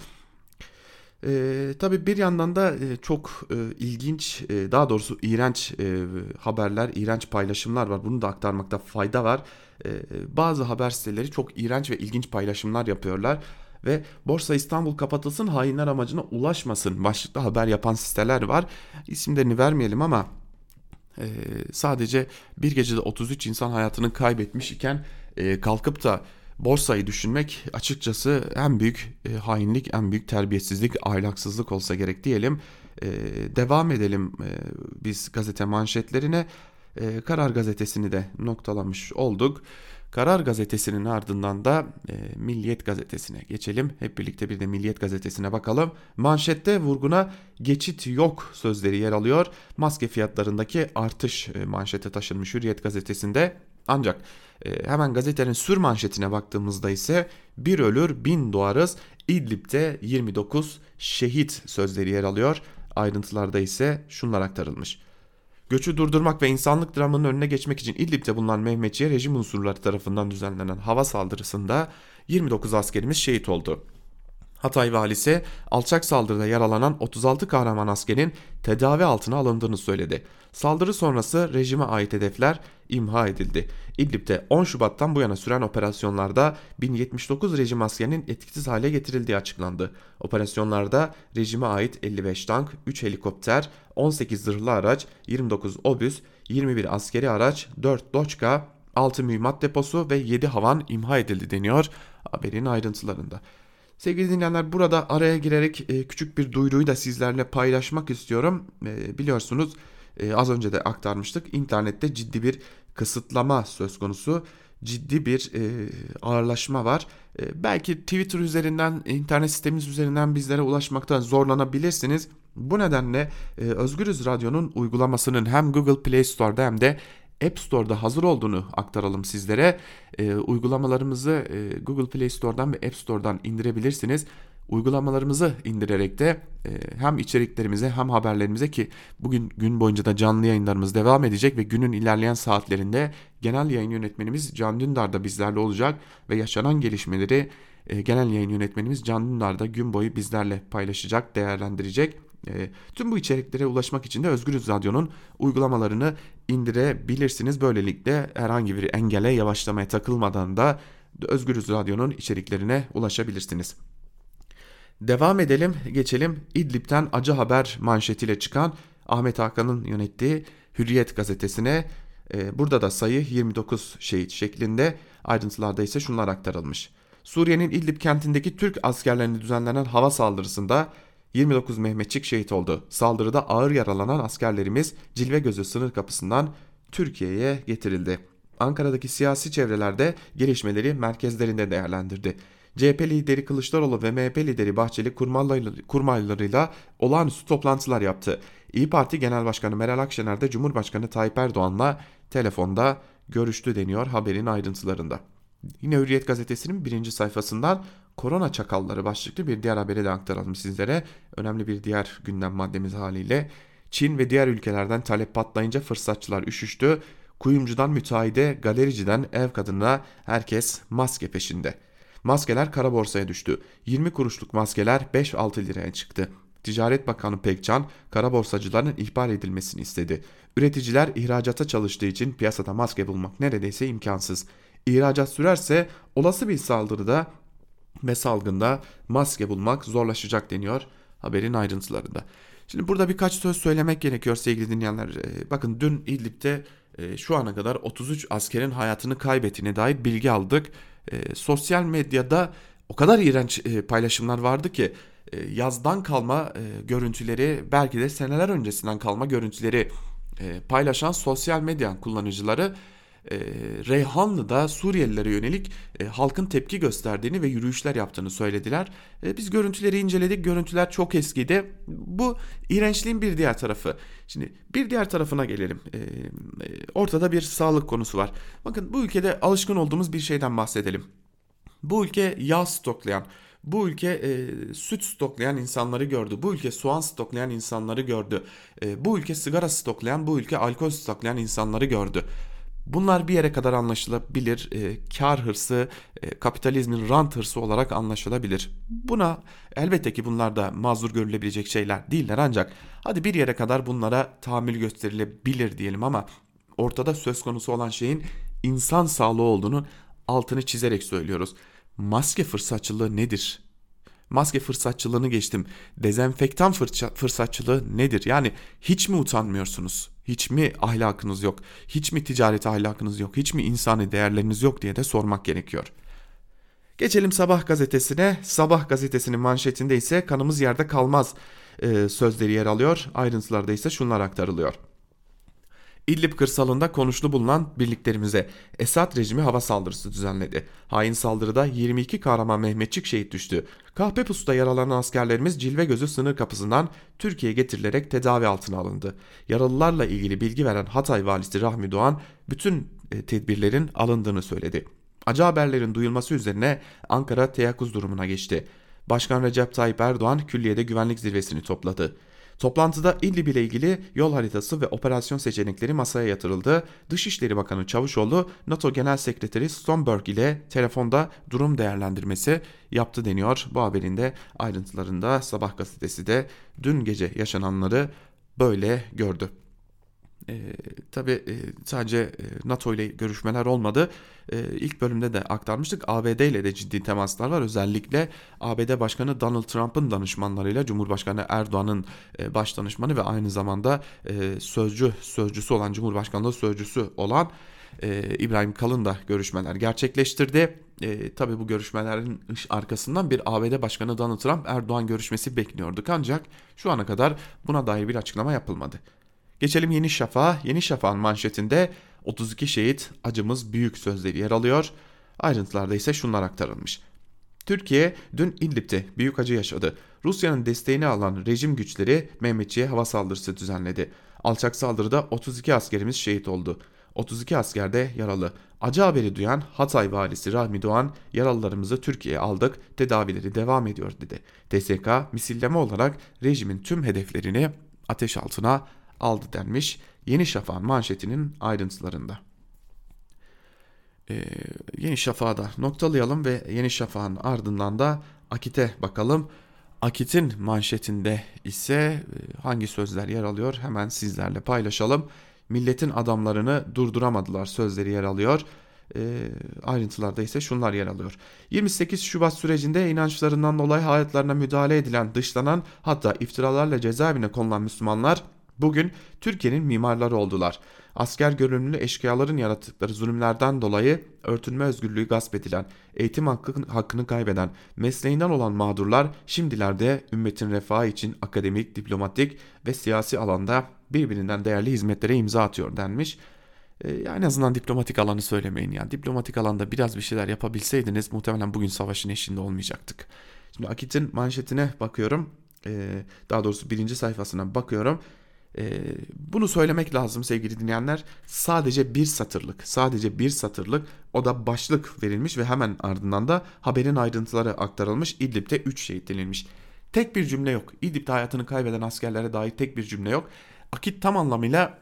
E, tabii bir yandan da e, çok e, ilginç, e, daha doğrusu iğrenç e, haberler, iğrenç paylaşımlar var. Bunu da aktarmakta fayda var. E, bazı haber siteleri çok iğrenç ve ilginç paylaşımlar yapıyorlar ve Borsa İstanbul kapatılsın hainler amacına ulaşmasın başlıklı haber yapan siteler var. İsimlerini vermeyelim ama e, sadece bir gecede 33 insan hayatını kaybetmiş iken e, kalkıp da borsayı düşünmek açıkçası en büyük e, hainlik, en büyük terbiyesizlik, ahlaksızlık olsa gerek diyelim. E, devam edelim e, biz gazete manşetlerine. E, Karar gazetesini de noktalamış olduk. Karar gazetesinin ardından da e, Milliyet gazetesine geçelim. Hep birlikte bir de Milliyet gazetesine bakalım. Manşette vurguna geçit yok sözleri yer alıyor. Maske fiyatlarındaki artış e, manşete taşınmış Hürriyet gazetesinde. Ancak e, hemen gazetenin sür manşetine baktığımızda ise bir ölür bin doğarız. İdlib'de 29 şehit sözleri yer alıyor. Ayrıntılarda ise şunlar aktarılmış. Göçü durdurmak ve insanlık dramının önüne geçmek için İdlib'de bulunan Mehmetçiye rejim unsurları tarafından düzenlenen hava saldırısında 29 askerimiz şehit oldu. Hatay valisi alçak saldırıda yaralanan 36 kahraman askerin tedavi altına alındığını söyledi. Saldırı sonrası rejime ait hedefler imha edildi. İdlib'de 10 Şubat'tan bu yana süren operasyonlarda 1079 rejim askerinin etkisiz hale getirildiği açıklandı. Operasyonlarda rejime ait 55 tank, 3 helikopter, 18 zırhlı araç, 29 obüs, 21 askeri araç, 4 doçka, 6 mühimmat deposu ve 7 havan imha edildi deniyor haberin ayrıntılarında. Sevgili dinleyenler burada araya girerek e, küçük bir duyuruyu da sizlerle paylaşmak istiyorum. E, biliyorsunuz e, az önce de aktarmıştık. İnternette ciddi bir kısıtlama söz konusu. Ciddi bir ağırlaşma var. Belki Twitter üzerinden, internet sitemiz üzerinden bizlere ulaşmakta zorlanabilirsiniz. Bu nedenle Özgürüz Radyo'nun uygulamasının hem Google Play Store'da hem de App Store'da hazır olduğunu aktaralım sizlere. E, uygulamalarımızı e, Google Play Store'dan ve App Store'dan indirebilirsiniz. Uygulamalarımızı indirerek de e, hem içeriklerimize hem haberlerimize ki bugün gün boyunca da canlı yayınlarımız devam edecek ve günün ilerleyen saatlerinde genel yayın yönetmenimiz Can Dündar da bizlerle olacak ve yaşanan gelişmeleri e, genel yayın yönetmenimiz Can Dündar da gün boyu bizlerle paylaşacak, değerlendirecek. E, tüm bu içeriklere ulaşmak için de Özgürüz Radyo'nun uygulamalarını indirebilirsiniz. Böylelikle herhangi bir engele yavaşlamaya takılmadan da Özgürüz Radyo'nun içeriklerine ulaşabilirsiniz. Devam edelim, geçelim İdlib'ten acı haber manşetiyle çıkan Ahmet Hakan'ın yönettiği Hürriyet gazetesine. Ee, burada da sayı 29 şehit şeklinde ayrıntılarda ise şunlar aktarılmış. Suriye'nin İdlib kentindeki Türk askerlerine düzenlenen hava saldırısında 29 Mehmetçik şehit oldu. Saldırıda ağır yaralanan askerlerimiz Cilve Gözü sınır kapısından Türkiye'ye getirildi. Ankara'daki siyasi çevrelerde gelişmeleri merkezlerinde değerlendirdi. CHP lideri Kılıçdaroğlu ve MHP lideri Bahçeli kurmaylarıyla olağanüstü toplantılar yaptı. İyi Parti Genel Başkanı Meral Akşener de Cumhurbaşkanı Tayyip Erdoğan'la telefonda görüştü deniyor haberin ayrıntılarında. Yine Hürriyet gazetesinin birinci sayfasından korona çakalları başlıklı bir diğer haberi de aktaralım sizlere. Önemli bir diğer gündem maddemiz haliyle. Çin ve diğer ülkelerden talep patlayınca fırsatçılar üşüştü. Kuyumcudan müteahhide, galericiden ev kadınına herkes maske peşinde. Maskeler kara borsaya düştü. 20 kuruşluk maskeler 5-6 liraya çıktı. Ticaret Bakanı Pekcan, kara borsacıların ihbar edilmesini istedi. Üreticiler ihracata çalıştığı için piyasada maske bulmak neredeyse imkansız. İhracat sürerse olası bir saldırıda ve salgında maske bulmak zorlaşacak deniyor haberin ayrıntılarında. Şimdi burada birkaç söz söylemek gerekiyor sevgili dinleyenler. Ee, bakın dün İdlib'de e, şu ana kadar 33 askerin hayatını kaybettiğine dair bilgi aldık. E, sosyal medyada o kadar iğrenç e, paylaşımlar vardı ki e, yazdan kalma görüntüleri belki de seneler öncesinden kalma görüntüleri paylaşan sosyal medya kullanıcıları e, Reyhanlı'da Suriyelilere yönelik e, halkın tepki gösterdiğini ve yürüyüşler yaptığını söylediler. E, biz görüntüleri inceledik. Görüntüler çok eskiydi. Bu iğrençliğin bir diğer tarafı. Şimdi bir diğer tarafına gelelim. E, e, ortada bir sağlık konusu var. Bakın bu ülkede alışkın olduğumuz bir şeyden bahsedelim. Bu ülke yağ stoklayan, bu ülke e, süt stoklayan insanları gördü. Bu ülke soğan stoklayan insanları gördü. E, bu ülke sigara stoklayan, bu ülke alkol stoklayan insanları gördü. Bunlar bir yere kadar anlaşılabilir. E, kar hırsı, e, kapitalizmin rant hırsı olarak anlaşılabilir. Buna elbette ki bunlar da mazur görülebilecek şeyler değiller ancak hadi bir yere kadar bunlara tahammül gösterilebilir diyelim ama ortada söz konusu olan şeyin insan sağlığı olduğunu altını çizerek söylüyoruz. Maske fırsatçılığı nedir? Maske fırsatçılığını geçtim. Dezenfektan fırça, fırsatçılığı nedir? Yani hiç mi utanmıyorsunuz? Hiç mi ahlakınız yok? Hiç mi ticaret ahlakınız yok? Hiç mi insani değerleriniz yok diye de sormak gerekiyor. Geçelim Sabah gazetesine. Sabah gazetesinin manşetinde ise kanımız yerde kalmaz sözleri yer alıyor. Ayrıntılarda ise şunlar aktarılıyor. İdlib kırsalında konuşlu bulunan birliklerimize Esad rejimi hava saldırısı düzenledi. Hain saldırıda 22 kahraman Mehmetçik şehit düştü. Kahpepus'ta yaralanan askerlerimiz Cilve Gözü sınır kapısından Türkiye'ye getirilerek tedavi altına alındı. Yaralılarla ilgili bilgi veren Hatay valisi Rahmi Doğan bütün e, tedbirlerin alındığını söyledi. Acı haberlerin duyulması üzerine Ankara teyakkuz durumuna geçti. Başkan Recep Tayyip Erdoğan külliyede güvenlik zirvesini topladı. Toplantıda İdlib ile ilgili yol haritası ve operasyon seçenekleri masaya yatırıldı. Dışişleri Bakanı Çavuşoğlu NATO Genel Sekreteri Stoltenberg ile telefonda durum değerlendirmesi yaptı deniyor. Bu haberin de ayrıntılarında Sabah gazetesi de dün gece yaşananları böyle gördü. E, tabii e, sadece e, NATO ile görüşmeler olmadı. E, ilk bölümde de aktarmıştık. ABD ile de ciddi temaslar var. Özellikle ABD Başkanı Donald Trump'ın danışmanlarıyla Cumhurbaşkanı Erdoğan'ın e, baş danışmanı ve aynı zamanda e, sözcü sözcüsü olan Cumhurbaşkanlığı sözcüsü olan e, İbrahim Kalın da görüşmeler gerçekleştirdi. E, tabii bu görüşmelerin arkasından bir ABD Başkanı Donald Trump Erdoğan görüşmesi bekliyorduk ancak şu ana kadar buna dair bir açıklama yapılmadı. Geçelim Yeni Şafak'a. Yeni Şafak'ın manşetinde 32 şehit acımız büyük sözleri yer alıyor. Ayrıntılarda ise şunlar aktarılmış. Türkiye dün İdlib'de büyük acı yaşadı. Rusya'nın desteğini alan rejim güçleri Mehmetçi'ye hava saldırısı düzenledi. Alçak saldırıda 32 askerimiz şehit oldu. 32 asker de yaralı. Acı haberi duyan Hatay valisi Rahmi Doğan yaralılarımızı Türkiye'ye aldık tedavileri devam ediyor dedi. TSK misilleme olarak rejimin tüm hedeflerini ateş altına aldı denmiş Yeni Şafak'ın manşetinin ayrıntılarında. Ee, Yeni Şafak'ı da noktalayalım ve Yeni Şafak'ın ardından da Akit'e bakalım. Akit'in manşetinde ise e, hangi sözler yer alıyor hemen sizlerle paylaşalım. Milletin adamlarını durduramadılar sözleri yer alıyor. E, ayrıntılarda ise şunlar yer alıyor. 28 Şubat sürecinde inançlarından dolayı hayatlarına müdahale edilen, dışlanan hatta iftiralarla cezaevine konulan Müslümanlar Bugün Türkiye'nin mimarları oldular. Asker görünümlü eşkıyaların yarattıkları zulümlerden dolayı örtünme özgürlüğü gasp edilen, eğitim hakkı, hakkını kaybeden, mesleğinden olan mağdurlar şimdilerde ümmetin refahı için akademik, diplomatik ve siyasi alanda birbirinden değerli hizmetlere imza atıyor denmiş. Ee, en azından diplomatik alanı söylemeyin yani. Diplomatik alanda biraz bir şeyler yapabilseydiniz muhtemelen bugün savaşın eşinde olmayacaktık. Şimdi Akit'in manşetine bakıyorum. Ee, daha doğrusu birinci sayfasına bakıyorum. Ee, bunu söylemek lazım sevgili dinleyenler. Sadece bir satırlık, sadece bir satırlık o da başlık verilmiş ve hemen ardından da haberin ayrıntıları aktarılmış. İdlib'de 3 şehit denilmiş. Tek bir cümle yok. İdlib'de hayatını kaybeden askerlere dair tek bir cümle yok. Akit tam anlamıyla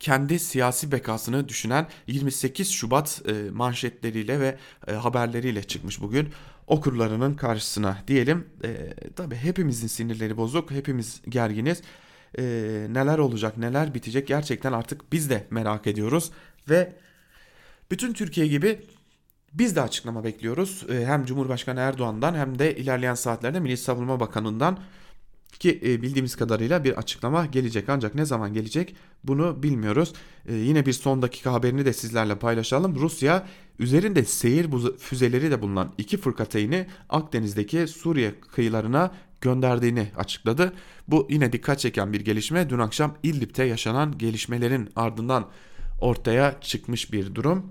kendi siyasi bekasını düşünen 28 Şubat e, manşetleriyle ve e, haberleriyle çıkmış bugün okurlarının karşısına diyelim. E, tabii hepimizin sinirleri bozuk, hepimiz gerginiz e, neler olacak, neler bitecek gerçekten artık biz de merak ediyoruz. Ve bütün Türkiye gibi biz de açıklama bekliyoruz. E, hem Cumhurbaşkanı Erdoğan'dan hem de ilerleyen saatlerde Milli Savunma Bakanı'ndan ki e, bildiğimiz kadarıyla bir açıklama gelecek ancak ne zaman gelecek bunu bilmiyoruz. E, yine bir son dakika haberini de sizlerle paylaşalım. Rusya üzerinde seyir füzeleri de bulunan iki fırkateyni Akdeniz'deki Suriye kıyılarına gönderdiğini açıkladı. Bu yine dikkat çeken bir gelişme. Dün akşam İdlib'te yaşanan gelişmelerin ardından ortaya çıkmış bir durum.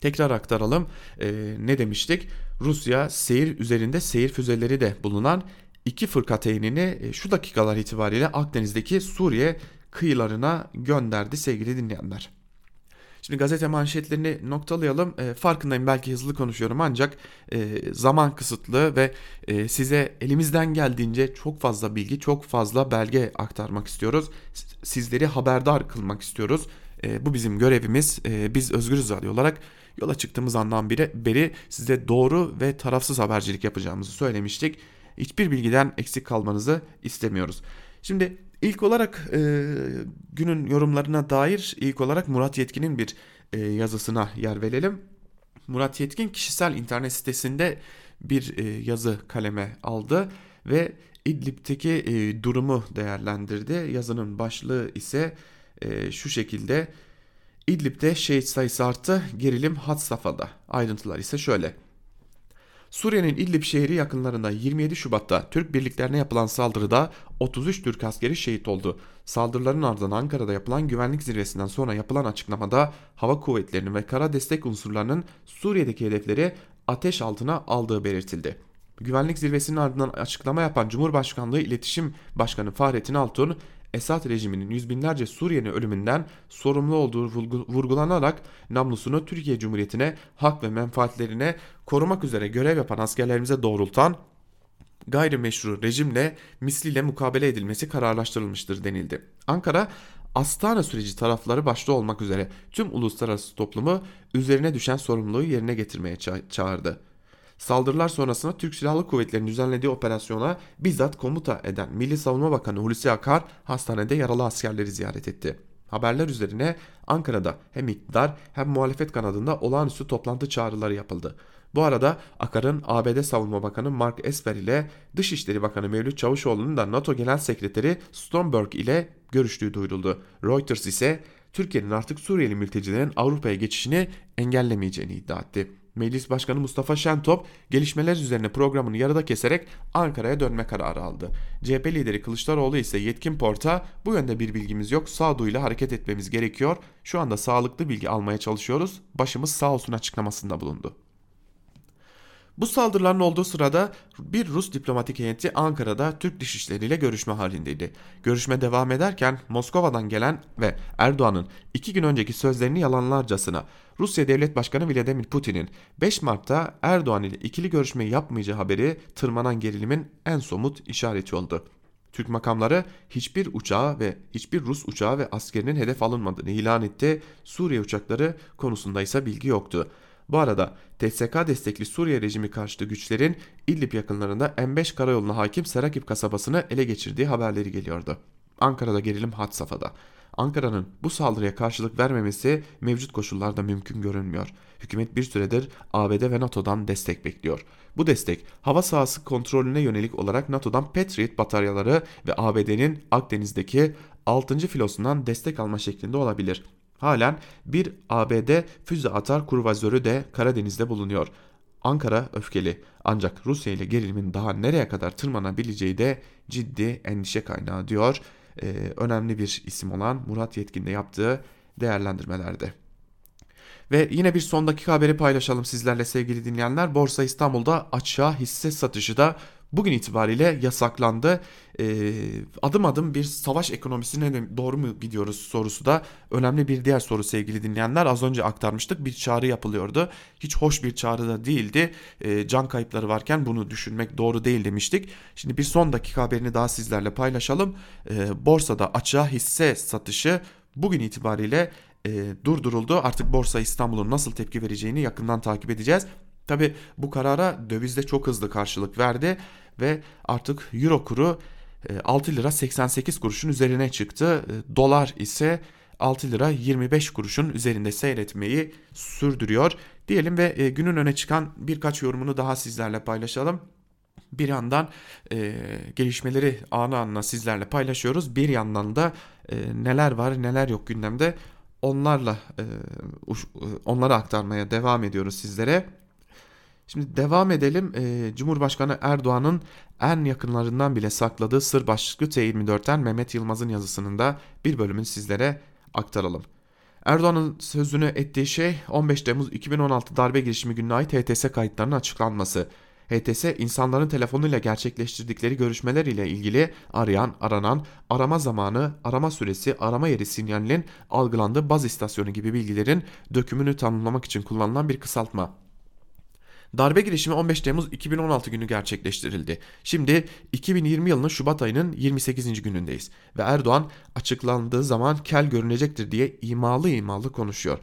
Tekrar aktaralım. Ee, ne demiştik? Rusya seyir üzerinde seyir füzeleri de bulunan iki fırkateynini e, şu dakikalar itibariyle Akdeniz'deki Suriye kıyılarına gönderdi sevgili dinleyenler. Şimdi gazete manşetlerini noktalayalım. E, farkındayım belki hızlı konuşuyorum ancak e, zaman kısıtlı ve e, size elimizden geldiğince çok fazla bilgi, çok fazla belge aktarmak istiyoruz. Sizleri haberdar kılmak istiyoruz. E, bu bizim görevimiz. E, biz Özgürüz Radyo olarak yola çıktığımız andan beri, beri size doğru ve tarafsız habercilik yapacağımızı söylemiştik. Hiçbir bilgiden eksik kalmanızı istemiyoruz. Şimdi ilk olarak e, günün yorumlarına dair ilk olarak Murat Yetkin'in bir e, yazısına yer verelim. Murat Yetkin kişisel internet sitesinde bir e, yazı kaleme aldı ve İdlib'teki e, durumu değerlendirdi. Yazının başlığı ise e, şu şekilde İdlib'de şehit sayısı arttı, gerilim had safhada. Ayrıntılar ise şöyle. Suriye'nin İdlib şehri yakınlarında 27 Şubat'ta Türk birliklerine yapılan saldırıda 33 Türk askeri şehit oldu. Saldırıların ardından Ankara'da yapılan güvenlik zirvesinden sonra yapılan açıklamada hava kuvvetlerinin ve kara destek unsurlarının Suriye'deki hedefleri ateş altına aldığı belirtildi. Güvenlik zirvesinin ardından açıklama yapan Cumhurbaşkanlığı İletişim Başkanı Fahrettin Altun, Esad rejiminin yüz binlerce Suriyeli ölümünden sorumlu olduğu vurgulanarak namlusunu Türkiye Cumhuriyeti'ne hak ve menfaatlerine korumak üzere görev yapan askerlerimize doğrultan gayrimeşru rejimle misliyle mukabele edilmesi kararlaştırılmıştır denildi. Ankara Astana süreci tarafları başta olmak üzere tüm uluslararası toplumu üzerine düşen sorumluluğu yerine getirmeye ça çağırdı. Saldırılar sonrasında Türk Silahlı Kuvvetleri'nin düzenlediği operasyona bizzat komuta eden Milli Savunma Bakanı Hulusi Akar hastanede yaralı askerleri ziyaret etti. Haberler üzerine Ankara'da hem iktidar hem muhalefet kanadında olağanüstü toplantı çağrıları yapıldı. Bu arada Akar'ın ABD Savunma Bakanı Mark Esper ile Dışişleri Bakanı Mevlüt Çavuşoğlu'nun da NATO Genel Sekreteri Stoltenberg ile görüştüğü duyuruldu. Reuters ise Türkiye'nin artık Suriyeli mültecilerin Avrupa'ya geçişini engellemeyeceğini iddia etti. Meclis Başkanı Mustafa Şentop gelişmeler üzerine programını yarıda keserek Ankara'ya dönme kararı aldı. CHP lideri Kılıçdaroğlu ise yetkin porta bu yönde bir bilgimiz yok sağduyuyla hareket etmemiz gerekiyor. Şu anda sağlıklı bilgi almaya çalışıyoruz. Başımız sağ olsun açıklamasında bulundu. Bu saldırıların olduğu sırada bir Rus diplomatik heyeti Ankara'da Türk dışişleriyle görüşme halindeydi. Görüşme devam ederken Moskova'dan gelen ve Erdoğan'ın iki gün önceki sözlerini yalanlarcasına Rusya Devlet Başkanı Vladimir Putin'in 5 Mart'ta Erdoğan ile ikili görüşme yapmayacağı haberi tırmanan gerilimin en somut işareti oldu. Türk makamları hiçbir uçağı ve hiçbir Rus uçağı ve askerinin hedef alınmadığını ilan etti. Suriye uçakları konusunda ise bilgi yoktu. Bu arada TSK destekli Suriye rejimi karşıtı güçlerin İdlib yakınlarında M5 karayoluna hakim Serakip kasabasını ele geçirdiği haberleri geliyordu. Ankara'da gerilim had safhada. Ankara'nın bu saldırıya karşılık vermemesi mevcut koşullarda mümkün görünmüyor. Hükümet bir süredir ABD ve NATO'dan destek bekliyor. Bu destek hava sahası kontrolüne yönelik olarak NATO'dan Patriot bataryaları ve ABD'nin Akdeniz'deki 6. filosundan destek alma şeklinde olabilir. Halen bir ABD füze atar kruvazörü de Karadeniz'de bulunuyor. Ankara öfkeli ancak Rusya ile gerilimin daha nereye kadar tırmanabileceği de ciddi endişe kaynağı diyor. Ee, önemli bir isim olan Murat Yetkin'de yaptığı değerlendirmelerde. Ve yine bir son dakika haberi paylaşalım sizlerle sevgili dinleyenler. Borsa İstanbul'da açığa hisse satışı da bugün itibariyle yasaklandı. Ee, adım adım bir savaş ekonomisine doğru mu gidiyoruz sorusu da önemli bir diğer soru sevgili dinleyenler. Az önce aktarmıştık bir çağrı yapılıyordu. Hiç hoş bir çağrı da değildi. Ee, can kayıpları varken bunu düşünmek doğru değil demiştik. Şimdi bir son dakika haberini daha sizlerle paylaşalım. Ee, borsada açığa hisse satışı bugün itibariyle e, durduruldu. Artık Borsa İstanbul'un nasıl tepki vereceğini yakından takip edeceğiz. Tabi bu karara dövizde çok hızlı karşılık verdi ve artık euro kuru 6 e, lira 88 kuruşun üzerine çıktı. E, dolar ise 6 lira 25 kuruşun üzerinde seyretmeyi sürdürüyor. Diyelim ve e, günün öne çıkan birkaç yorumunu daha sizlerle paylaşalım. Bir yandan e, gelişmeleri anı anına sizlerle paylaşıyoruz. Bir yandan da e, neler var neler yok gündemde onlarla e, onları aktarmaya devam ediyoruz sizlere. Şimdi devam edelim. Ee, Cumhurbaşkanı Erdoğan'ın en yakınlarından bile sakladığı sır başlıklı T24'ten Mehmet Yılmaz'ın yazısının da bir bölümünü sizlere aktaralım. Erdoğan'ın sözünü ettiği şey 15 Temmuz 2016 darbe girişimi gününe ait HTS kayıtlarının açıklanması. HTS insanların telefonuyla gerçekleştirdikleri görüşmeler ile ilgili arayan, aranan, arama zamanı, arama süresi, arama yeri sinyalinin algılandığı baz istasyonu gibi bilgilerin dökümünü tanımlamak için kullanılan bir kısaltma. Darbe girişimi 15 Temmuz 2016 günü gerçekleştirildi. Şimdi 2020 yılının Şubat ayının 28. günündeyiz ve Erdoğan açıklandığı zaman kel görünecektir diye imalı imalı konuşuyor.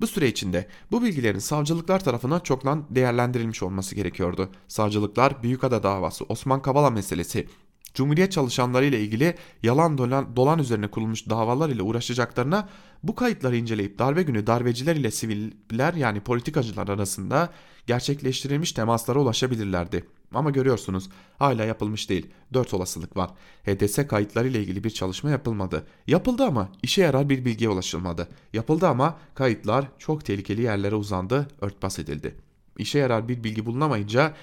Bu süre içinde bu bilgilerin savcılıklar tarafından çoktan değerlendirilmiş olması gerekiyordu. Savcılıklar Büyükada davası, Osman Kavala meselesi, Cumhuriyet çalışanları ile ilgili yalan dolan, dolan üzerine kurulmuş davalar ile uğraşacaklarına bu kayıtları inceleyip darbe günü darbeciler ile siviller yani politikacılar arasında gerçekleştirilmiş temaslara ulaşabilirlerdi. Ama görüyorsunuz hala yapılmış değil. Dört olasılık var. HDS kayıtları ile ilgili bir çalışma yapılmadı. Yapıldı ama işe yarar bir bilgiye ulaşılmadı. Yapıldı ama kayıtlar çok tehlikeli yerlere uzandı, örtbas edildi. İşe yarar bir bilgi bulunamayınca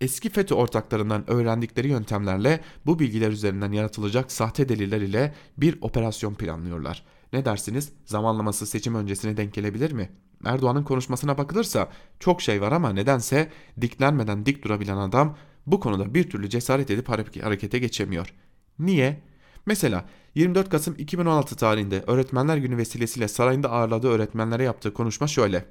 eski FETÖ ortaklarından öğrendikleri yöntemlerle bu bilgiler üzerinden yaratılacak sahte deliller ile bir operasyon planlıyorlar. Ne dersiniz? Zamanlaması seçim öncesine denk gelebilir mi? Erdoğan'ın konuşmasına bakılırsa çok şey var ama nedense diklenmeden dik durabilen adam bu konuda bir türlü cesaret edip harekete geçemiyor. Niye? Mesela 24 Kasım 2016 tarihinde Öğretmenler Günü vesilesiyle sarayında ağırladığı öğretmenlere yaptığı konuşma şöyle.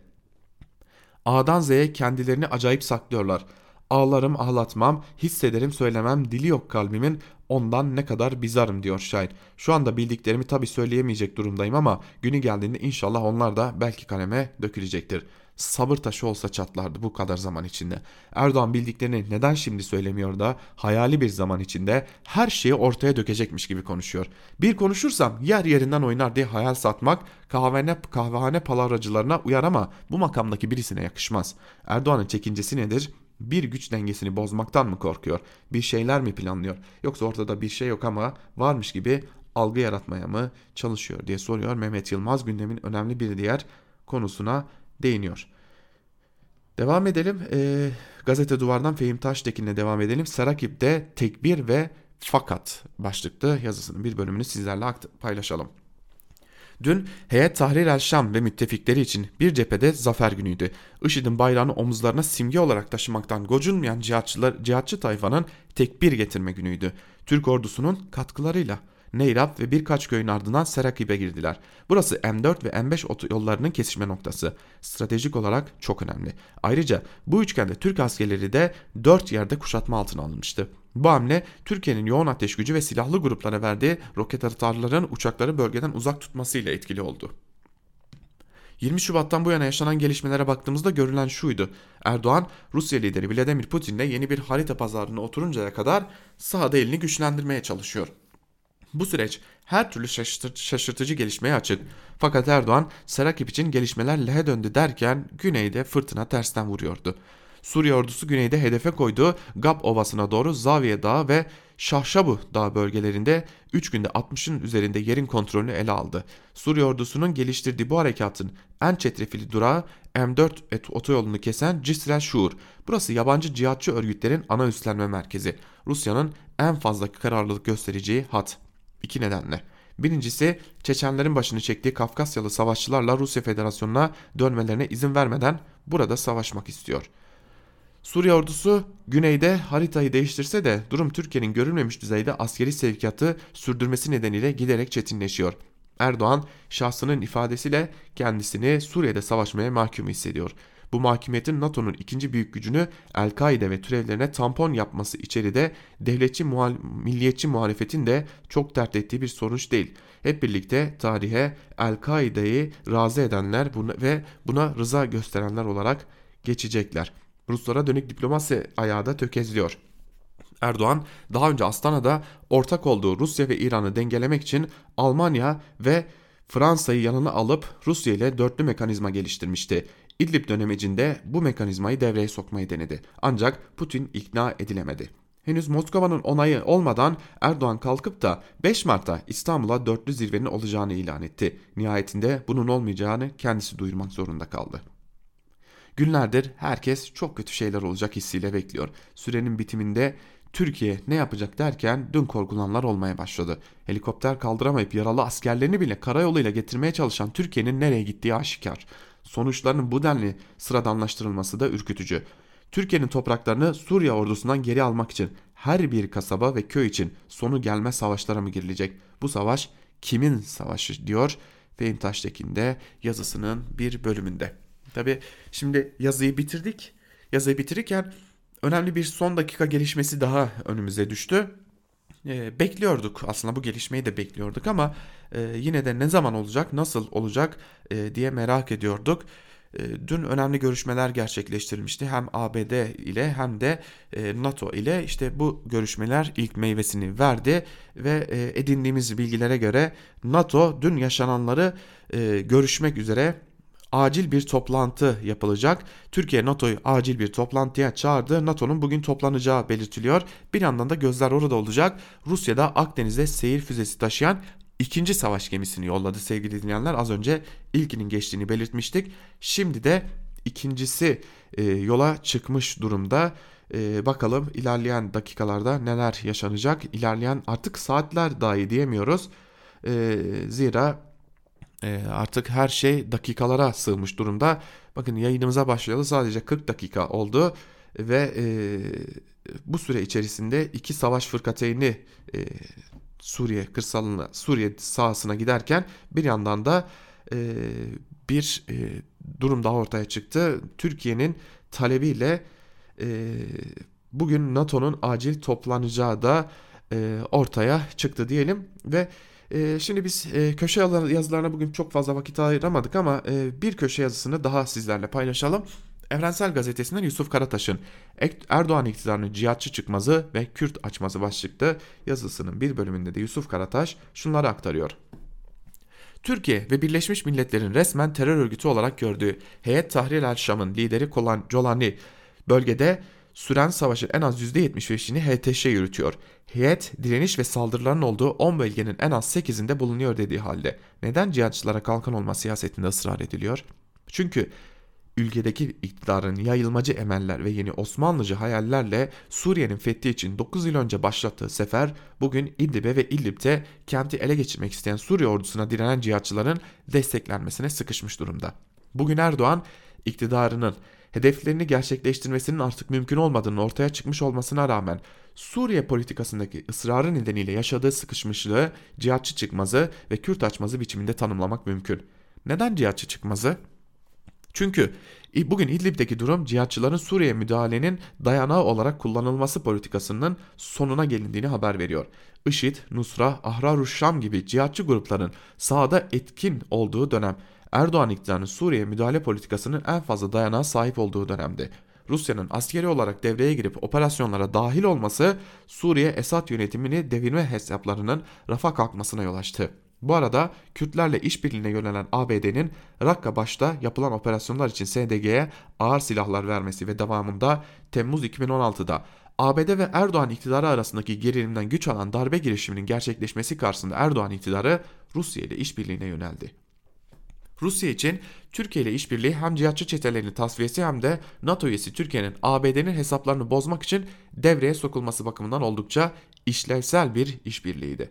A'dan Z'ye kendilerini acayip saklıyorlar. Ağlarım ağlatmam, hissederim söylemem, dili yok kalbimin, ondan ne kadar bizarım diyor şair. Şu anda bildiklerimi tabi söyleyemeyecek durumdayım ama günü geldiğinde inşallah onlar da belki kaleme dökülecektir. Sabır taşı olsa çatlardı bu kadar zaman içinde. Erdoğan bildiklerini neden şimdi söylemiyor da hayali bir zaman içinde her şeyi ortaya dökecekmiş gibi konuşuyor. Bir konuşursam yer yerinden oynar diye hayal satmak kahvehane, kahvehane palavracılarına uyar ama bu makamdaki birisine yakışmaz. Erdoğan'ın çekincesi nedir? Bir güç dengesini bozmaktan mı korkuyor? Bir şeyler mi planlıyor? Yoksa ortada bir şey yok ama varmış gibi algı yaratmaya mı çalışıyor diye soruyor Mehmet Yılmaz gündemin önemli bir diğer konusuna değiniyor. Devam edelim. E, gazete Duvar'dan Fehim Taştekin'le devam edelim. Sarakip'te tekbir ve fakat başlıklı yazısının bir bölümünü sizlerle paylaşalım. Dün Heyet Tahrir el Şam ve müttefikleri için bir cephede zafer günüydü. IŞİD'in bayrağını omuzlarına simge olarak taşımaktan gocunmayan cihatçılar, cihatçı tayfanın tekbir getirme günüydü. Türk ordusunun katkılarıyla. Neyrap ve birkaç köyün ardından Serakib'e girdiler. Burası M4 ve M5 otoyollarının kesişme noktası. Stratejik olarak çok önemli. Ayrıca bu üçgende Türk askerleri de dört yerde kuşatma altına alınmıştı. Bu hamle Türkiye'nin yoğun ateş gücü ve silahlı gruplara verdiği roket atarların uçakları bölgeden uzak tutmasıyla etkili oldu. 20 Şubat'tan bu yana yaşanan gelişmelere baktığımızda görülen şuydu. Erdoğan, Rusya lideri Vladimir Putin'le yeni bir harita pazarına oturuncaya kadar sahada elini güçlendirmeye çalışıyor. Bu süreç her türlü şaşırtıcı gelişmeye açık. Fakat Erdoğan Sarakip için gelişmeler lehe döndü derken güneyde fırtına tersten vuruyordu. Suriye ordusu güneyde hedefe koyduğu Gab Ovası'na doğru Zaviye Dağı ve Şahşabu Dağı bölgelerinde 3 günde 60'ın üzerinde yerin kontrolünü ele aldı. Suriye ordusunun geliştirdiği bu harekatın en çetrefilli durağı M4 et otoyolunu kesen Cisrel Şuur. Burası yabancı cihatçı örgütlerin ana üstlenme merkezi. Rusya'nın en fazla kararlılık göstereceği hat. İki nedenle. Birincisi Çeçenlerin başını çektiği Kafkasyalı savaşçılarla Rusya Federasyonu'na dönmelerine izin vermeden burada savaşmak istiyor. Suriye ordusu güneyde haritayı değiştirse de durum Türkiye'nin görülmemiş düzeyde askeri sevkiyatı sürdürmesi nedeniyle giderek çetinleşiyor. Erdoğan şahsının ifadesiyle kendisini Suriye'de savaşmaya mahkum hissediyor. Bu mahkumiyetin NATO'nun ikinci büyük gücünü El-Kaide ve türevlerine tampon yapması içeride devletçi muhal milliyetçi muhalefetin de çok dert ettiği bir sonuç değil. Hep birlikte tarihe El-Kaide'yi razı edenler ve buna rıza gösterenler olarak geçecekler. Ruslara dönük diplomasi ayağı da tökezliyor. Erdoğan daha önce Astana'da ortak olduğu Rusya ve İran'ı dengelemek için Almanya ve Fransa'yı yanına alıp Rusya ile dörtlü mekanizma geliştirmişti. İdlib dönemecinde bu mekanizmayı devreye sokmayı denedi. Ancak Putin ikna edilemedi. Henüz Moskova'nın onayı olmadan Erdoğan kalkıp da 5 Mart'ta İstanbul'a dörtlü zirvenin olacağını ilan etti. Nihayetinde bunun olmayacağını kendisi duyurmak zorunda kaldı. Günlerdir herkes çok kötü şeyler olacak hissiyle bekliyor. Sürenin bitiminde Türkiye ne yapacak derken dün korkulanlar olmaya başladı. Helikopter kaldıramayıp yaralı askerlerini bile karayoluyla getirmeye çalışan Türkiye'nin nereye gittiği aşikar. Sonuçlarının bu denli sıradanlaştırılması da ürkütücü. Türkiye'nin topraklarını Suriye ordusundan geri almak için her bir kasaba ve köy için sonu gelmez savaşlara mı girilecek? Bu savaş kimin savaşı diyor Fehim Taştekin de yazısının bir bölümünde. Tabi şimdi yazıyı bitirdik. Yazıyı bitirirken önemli bir son dakika gelişmesi daha önümüze düştü. Ee, bekliyorduk aslında bu gelişmeyi de bekliyorduk ama e, yine de ne zaman olacak nasıl olacak e, diye merak ediyorduk. E, dün önemli görüşmeler gerçekleştirilmişti hem ABD ile hem de e, NATO ile işte bu görüşmeler ilk meyvesini verdi ve e, edindiğimiz bilgilere göre NATO dün yaşananları e, görüşmek üzere acil bir toplantı yapılacak. Türkiye NATO'yu acil bir toplantıya çağırdı. NATO'nun bugün toplanacağı belirtiliyor. Bir yandan da gözler orada olacak. Rusya'da Akdeniz'de seyir füzesi taşıyan ikinci savaş gemisini yolladı sevgili dinleyenler. Az önce ilkinin geçtiğini belirtmiştik. Şimdi de ikincisi e, yola çıkmış durumda. E, bakalım ilerleyen dakikalarda neler yaşanacak. İlerleyen artık saatler dahi diyemiyoruz. E, zira e, artık her şey dakikalara sığmış durumda. Bakın yayınımıza başlayalı sadece 40 dakika oldu ve e, bu süre içerisinde iki savaş fırkateyni e, Suriye kırsalına, Suriye sahasına giderken bir yandan da e, bir e, durum daha ortaya çıktı. Türkiye'nin talebiyle e, bugün NATO'nun acil toplanacağı da e, ortaya çıktı diyelim ve e, şimdi biz e, köşe yazılarına bugün çok fazla vakit ayıramadık ama e, bir köşe yazısını daha sizlerle paylaşalım. Evrensel Gazetesi'nden Yusuf Karataş'ın Erdoğan iktidarının cihatçı çıkmazı ve Kürt açması başlıklı yazısının bir bölümünde de Yusuf Karataş şunları aktarıyor. Türkiye ve Birleşmiş Milletler'in resmen terör örgütü olarak gördüğü Heyet Tahrir el-Şam'ın lideri Kolan Jolani bölgede süren savaşın en az %75'ini HTŞ yürütüyor. Heyet direniş ve saldırıların olduğu 10 bölgenin en az 8'inde bulunuyor dediği halde neden cihatçılara kalkan olma siyasetinde ısrar ediliyor? Çünkü ülkedeki iktidarın yayılmacı emeller ve yeni Osmanlıcı hayallerle Suriye'nin fethi için 9 yıl önce başlattığı sefer bugün İdlib'e ve İdlib'te kenti ele geçirmek isteyen Suriye ordusuna direnen cihatçıların desteklenmesine sıkışmış durumda. Bugün Erdoğan iktidarının hedeflerini gerçekleştirmesinin artık mümkün olmadığını ortaya çıkmış olmasına rağmen Suriye politikasındaki ısrarı nedeniyle yaşadığı sıkışmışlığı cihatçı çıkmazı ve Kürt açmazı biçiminde tanımlamak mümkün. Neden cihatçı çıkmazı? Çünkü bugün İdlib'deki durum cihatçıların Suriye müdahalenin dayanağı olarak kullanılması politikasının sonuna gelindiğini haber veriyor. IŞİD, Nusra, Ahrar Şam gibi cihatçı grupların sahada etkin olduğu dönem Erdoğan iktidarının Suriye müdahale politikasının en fazla dayanağa sahip olduğu dönemde. Rusya'nın askeri olarak devreye girip operasyonlara dahil olması Suriye Esad yönetimini devirme hesaplarının rafa kalkmasına yol açtı. Bu arada Kürtlerle işbirliğine yönelen ABD'nin Rakka başta yapılan operasyonlar için SDG'ye ağır silahlar vermesi ve devamında Temmuz 2016'da ABD ve Erdoğan iktidarı arasındaki gerilimden güç alan darbe girişiminin gerçekleşmesi karşısında Erdoğan iktidarı Rusya ile işbirliğine yöneldi. Rusya için Türkiye ile işbirliği hem cihatçı çetelerini tasfiyesi hem de NATO üyesi Türkiye'nin ABD'nin hesaplarını bozmak için devreye sokulması bakımından oldukça işlevsel bir işbirliğiydi.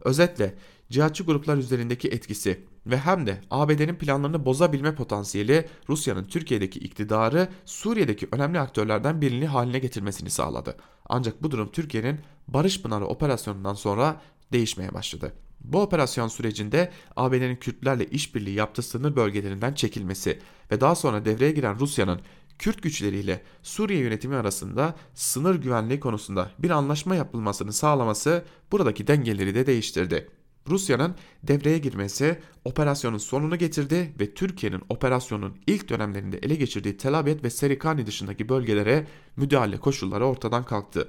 Özetle cihatçı gruplar üzerindeki etkisi ve hem de ABD'nin planlarını bozabilme potansiyeli Rusya'nın Türkiye'deki iktidarı Suriye'deki önemli aktörlerden birini haline getirmesini sağladı. Ancak bu durum Türkiye'nin Barış Pınarı operasyonundan sonra değişmeye başladı. Bu operasyon sürecinde ABD'nin Kürtlerle işbirliği yaptığı sınır bölgelerinden çekilmesi ve daha sonra devreye giren Rusya'nın Kürt güçleriyle Suriye yönetimi arasında sınır güvenliği konusunda bir anlaşma yapılmasını sağlaması buradaki dengeleri de değiştirdi. Rusya'nın devreye girmesi operasyonun sonunu getirdi ve Türkiye'nin operasyonun ilk dönemlerinde ele geçirdiği Tel Abyad ve Serikani dışındaki bölgelere müdahale koşulları ortadan kalktı.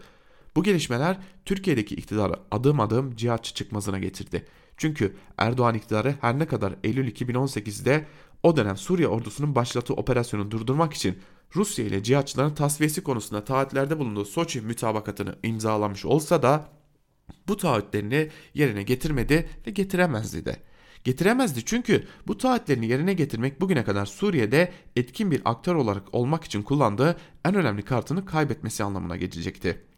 Bu gelişmeler Türkiye'deki iktidarı adım adım cihatçı çıkmazına getirdi. Çünkü Erdoğan iktidarı her ne kadar Eylül 2018'de o dönem Suriye ordusunun başlattığı operasyonu durdurmak için Rusya ile cihatçıların tasfiyesi konusunda taahhütlerde bulunduğu Soçi mütabakatını imzalamış olsa da bu taahhütlerini yerine getirmedi ve getiremezdi de. Getiremezdi çünkü bu taahhütlerini yerine getirmek bugüne kadar Suriye'de etkin bir aktör olarak olmak için kullandığı en önemli kartını kaybetmesi anlamına gelecekti.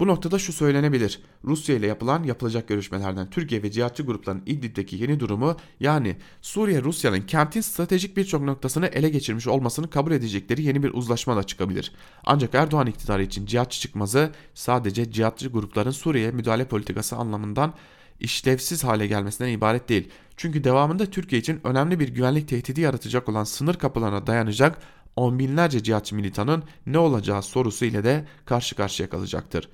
Bu noktada şu söylenebilir. Rusya ile yapılan yapılacak görüşmelerden Türkiye ve cihatçı grupların İdlib'deki yeni durumu yani Suriye Rusya'nın kentin stratejik birçok noktasını ele geçirmiş olmasını kabul edecekleri yeni bir uzlaşma da çıkabilir. Ancak Erdoğan iktidarı için cihatçı çıkmazı sadece cihatçı grupların Suriye'ye müdahale politikası anlamından işlevsiz hale gelmesinden ibaret değil. Çünkü devamında Türkiye için önemli bir güvenlik tehdidi yaratacak olan sınır kapılarına dayanacak on binlerce cihatçı militanın ne olacağı sorusu ile de karşı karşıya kalacaktır.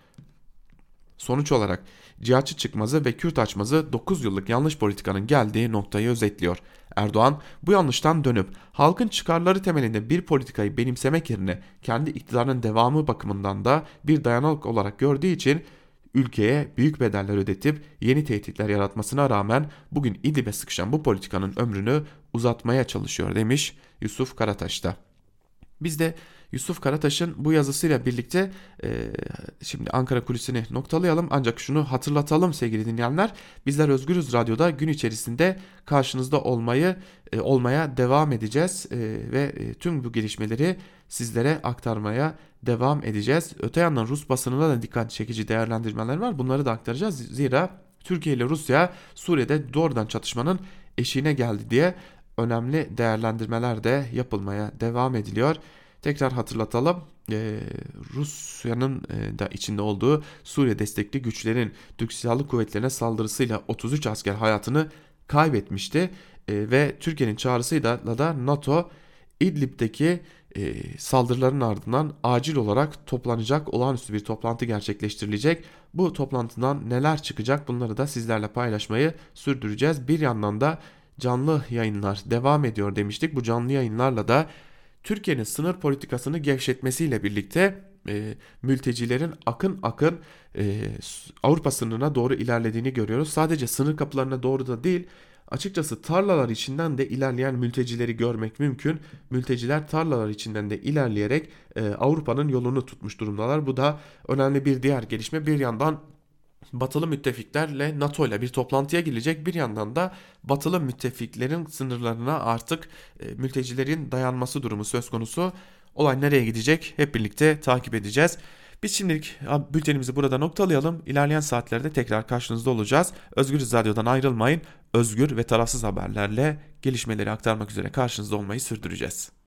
Sonuç olarak cihatçı çıkmazı ve Kürt açmazı 9 yıllık yanlış politikanın geldiği noktayı özetliyor. Erdoğan bu yanlıştan dönüp halkın çıkarları temelinde bir politikayı benimsemek yerine kendi iktidarının devamı bakımından da bir dayanık olarak gördüğü için ülkeye büyük bedeller ödetip yeni tehditler yaratmasına rağmen bugün İdlib'e sıkışan bu politikanın ömrünü uzatmaya çalışıyor demiş Yusuf Karataş'ta. Biz de Yusuf Karataş'ın bu yazısıyla birlikte e, şimdi Ankara kulisini noktalayalım. Ancak şunu hatırlatalım sevgili dinleyenler. Bizler Özgürüz Radyo'da gün içerisinde karşınızda olmayı e, olmaya devam edeceğiz. E, ve e, tüm bu gelişmeleri sizlere aktarmaya devam edeceğiz. Öte yandan Rus basınında da dikkat çekici değerlendirmeler var. Bunları da aktaracağız. Zira Türkiye ile Rusya Suriye'de doğrudan çatışmanın eşiğine geldi diye önemli değerlendirmeler de yapılmaya devam ediliyor. Tekrar hatırlatalım. Ee, Rusya'nın e, da içinde olduğu Suriye destekli güçlerin Türk Silahlı Kuvvetleri'ne saldırısıyla 33 asker hayatını kaybetmişti. E, ve Türkiye'nin çağrısıyla da NATO İdlib'deki e, saldırıların ardından acil olarak toplanacak olağanüstü bir toplantı gerçekleştirilecek. Bu toplantıdan neler çıkacak bunları da sizlerle paylaşmayı sürdüreceğiz. Bir yandan da canlı yayınlar devam ediyor demiştik. Bu canlı yayınlarla da Türkiye'nin sınır politikasını gevşetmesiyle birlikte e, mültecilerin akın akın e, Avrupa sınırına doğru ilerlediğini görüyoruz. Sadece sınır kapılarına doğru da değil açıkçası tarlalar içinden de ilerleyen mültecileri görmek mümkün. Mülteciler tarlalar içinden de ilerleyerek e, Avrupa'nın yolunu tutmuş durumdalar. Bu da önemli bir diğer gelişme. Bir yandan batılı müttefiklerle NATO ile bir toplantıya girecek bir yandan da batılı müttefiklerin sınırlarına artık e, mültecilerin dayanması durumu söz konusu. Olay nereye gidecek hep birlikte takip edeceğiz. Biz şimdilik bültenimizi burada noktalayalım. İlerleyen saatlerde tekrar karşınızda olacağız. Özgür Radyo'dan ayrılmayın. Özgür ve tarafsız haberlerle gelişmeleri aktarmak üzere karşınızda olmayı sürdüreceğiz.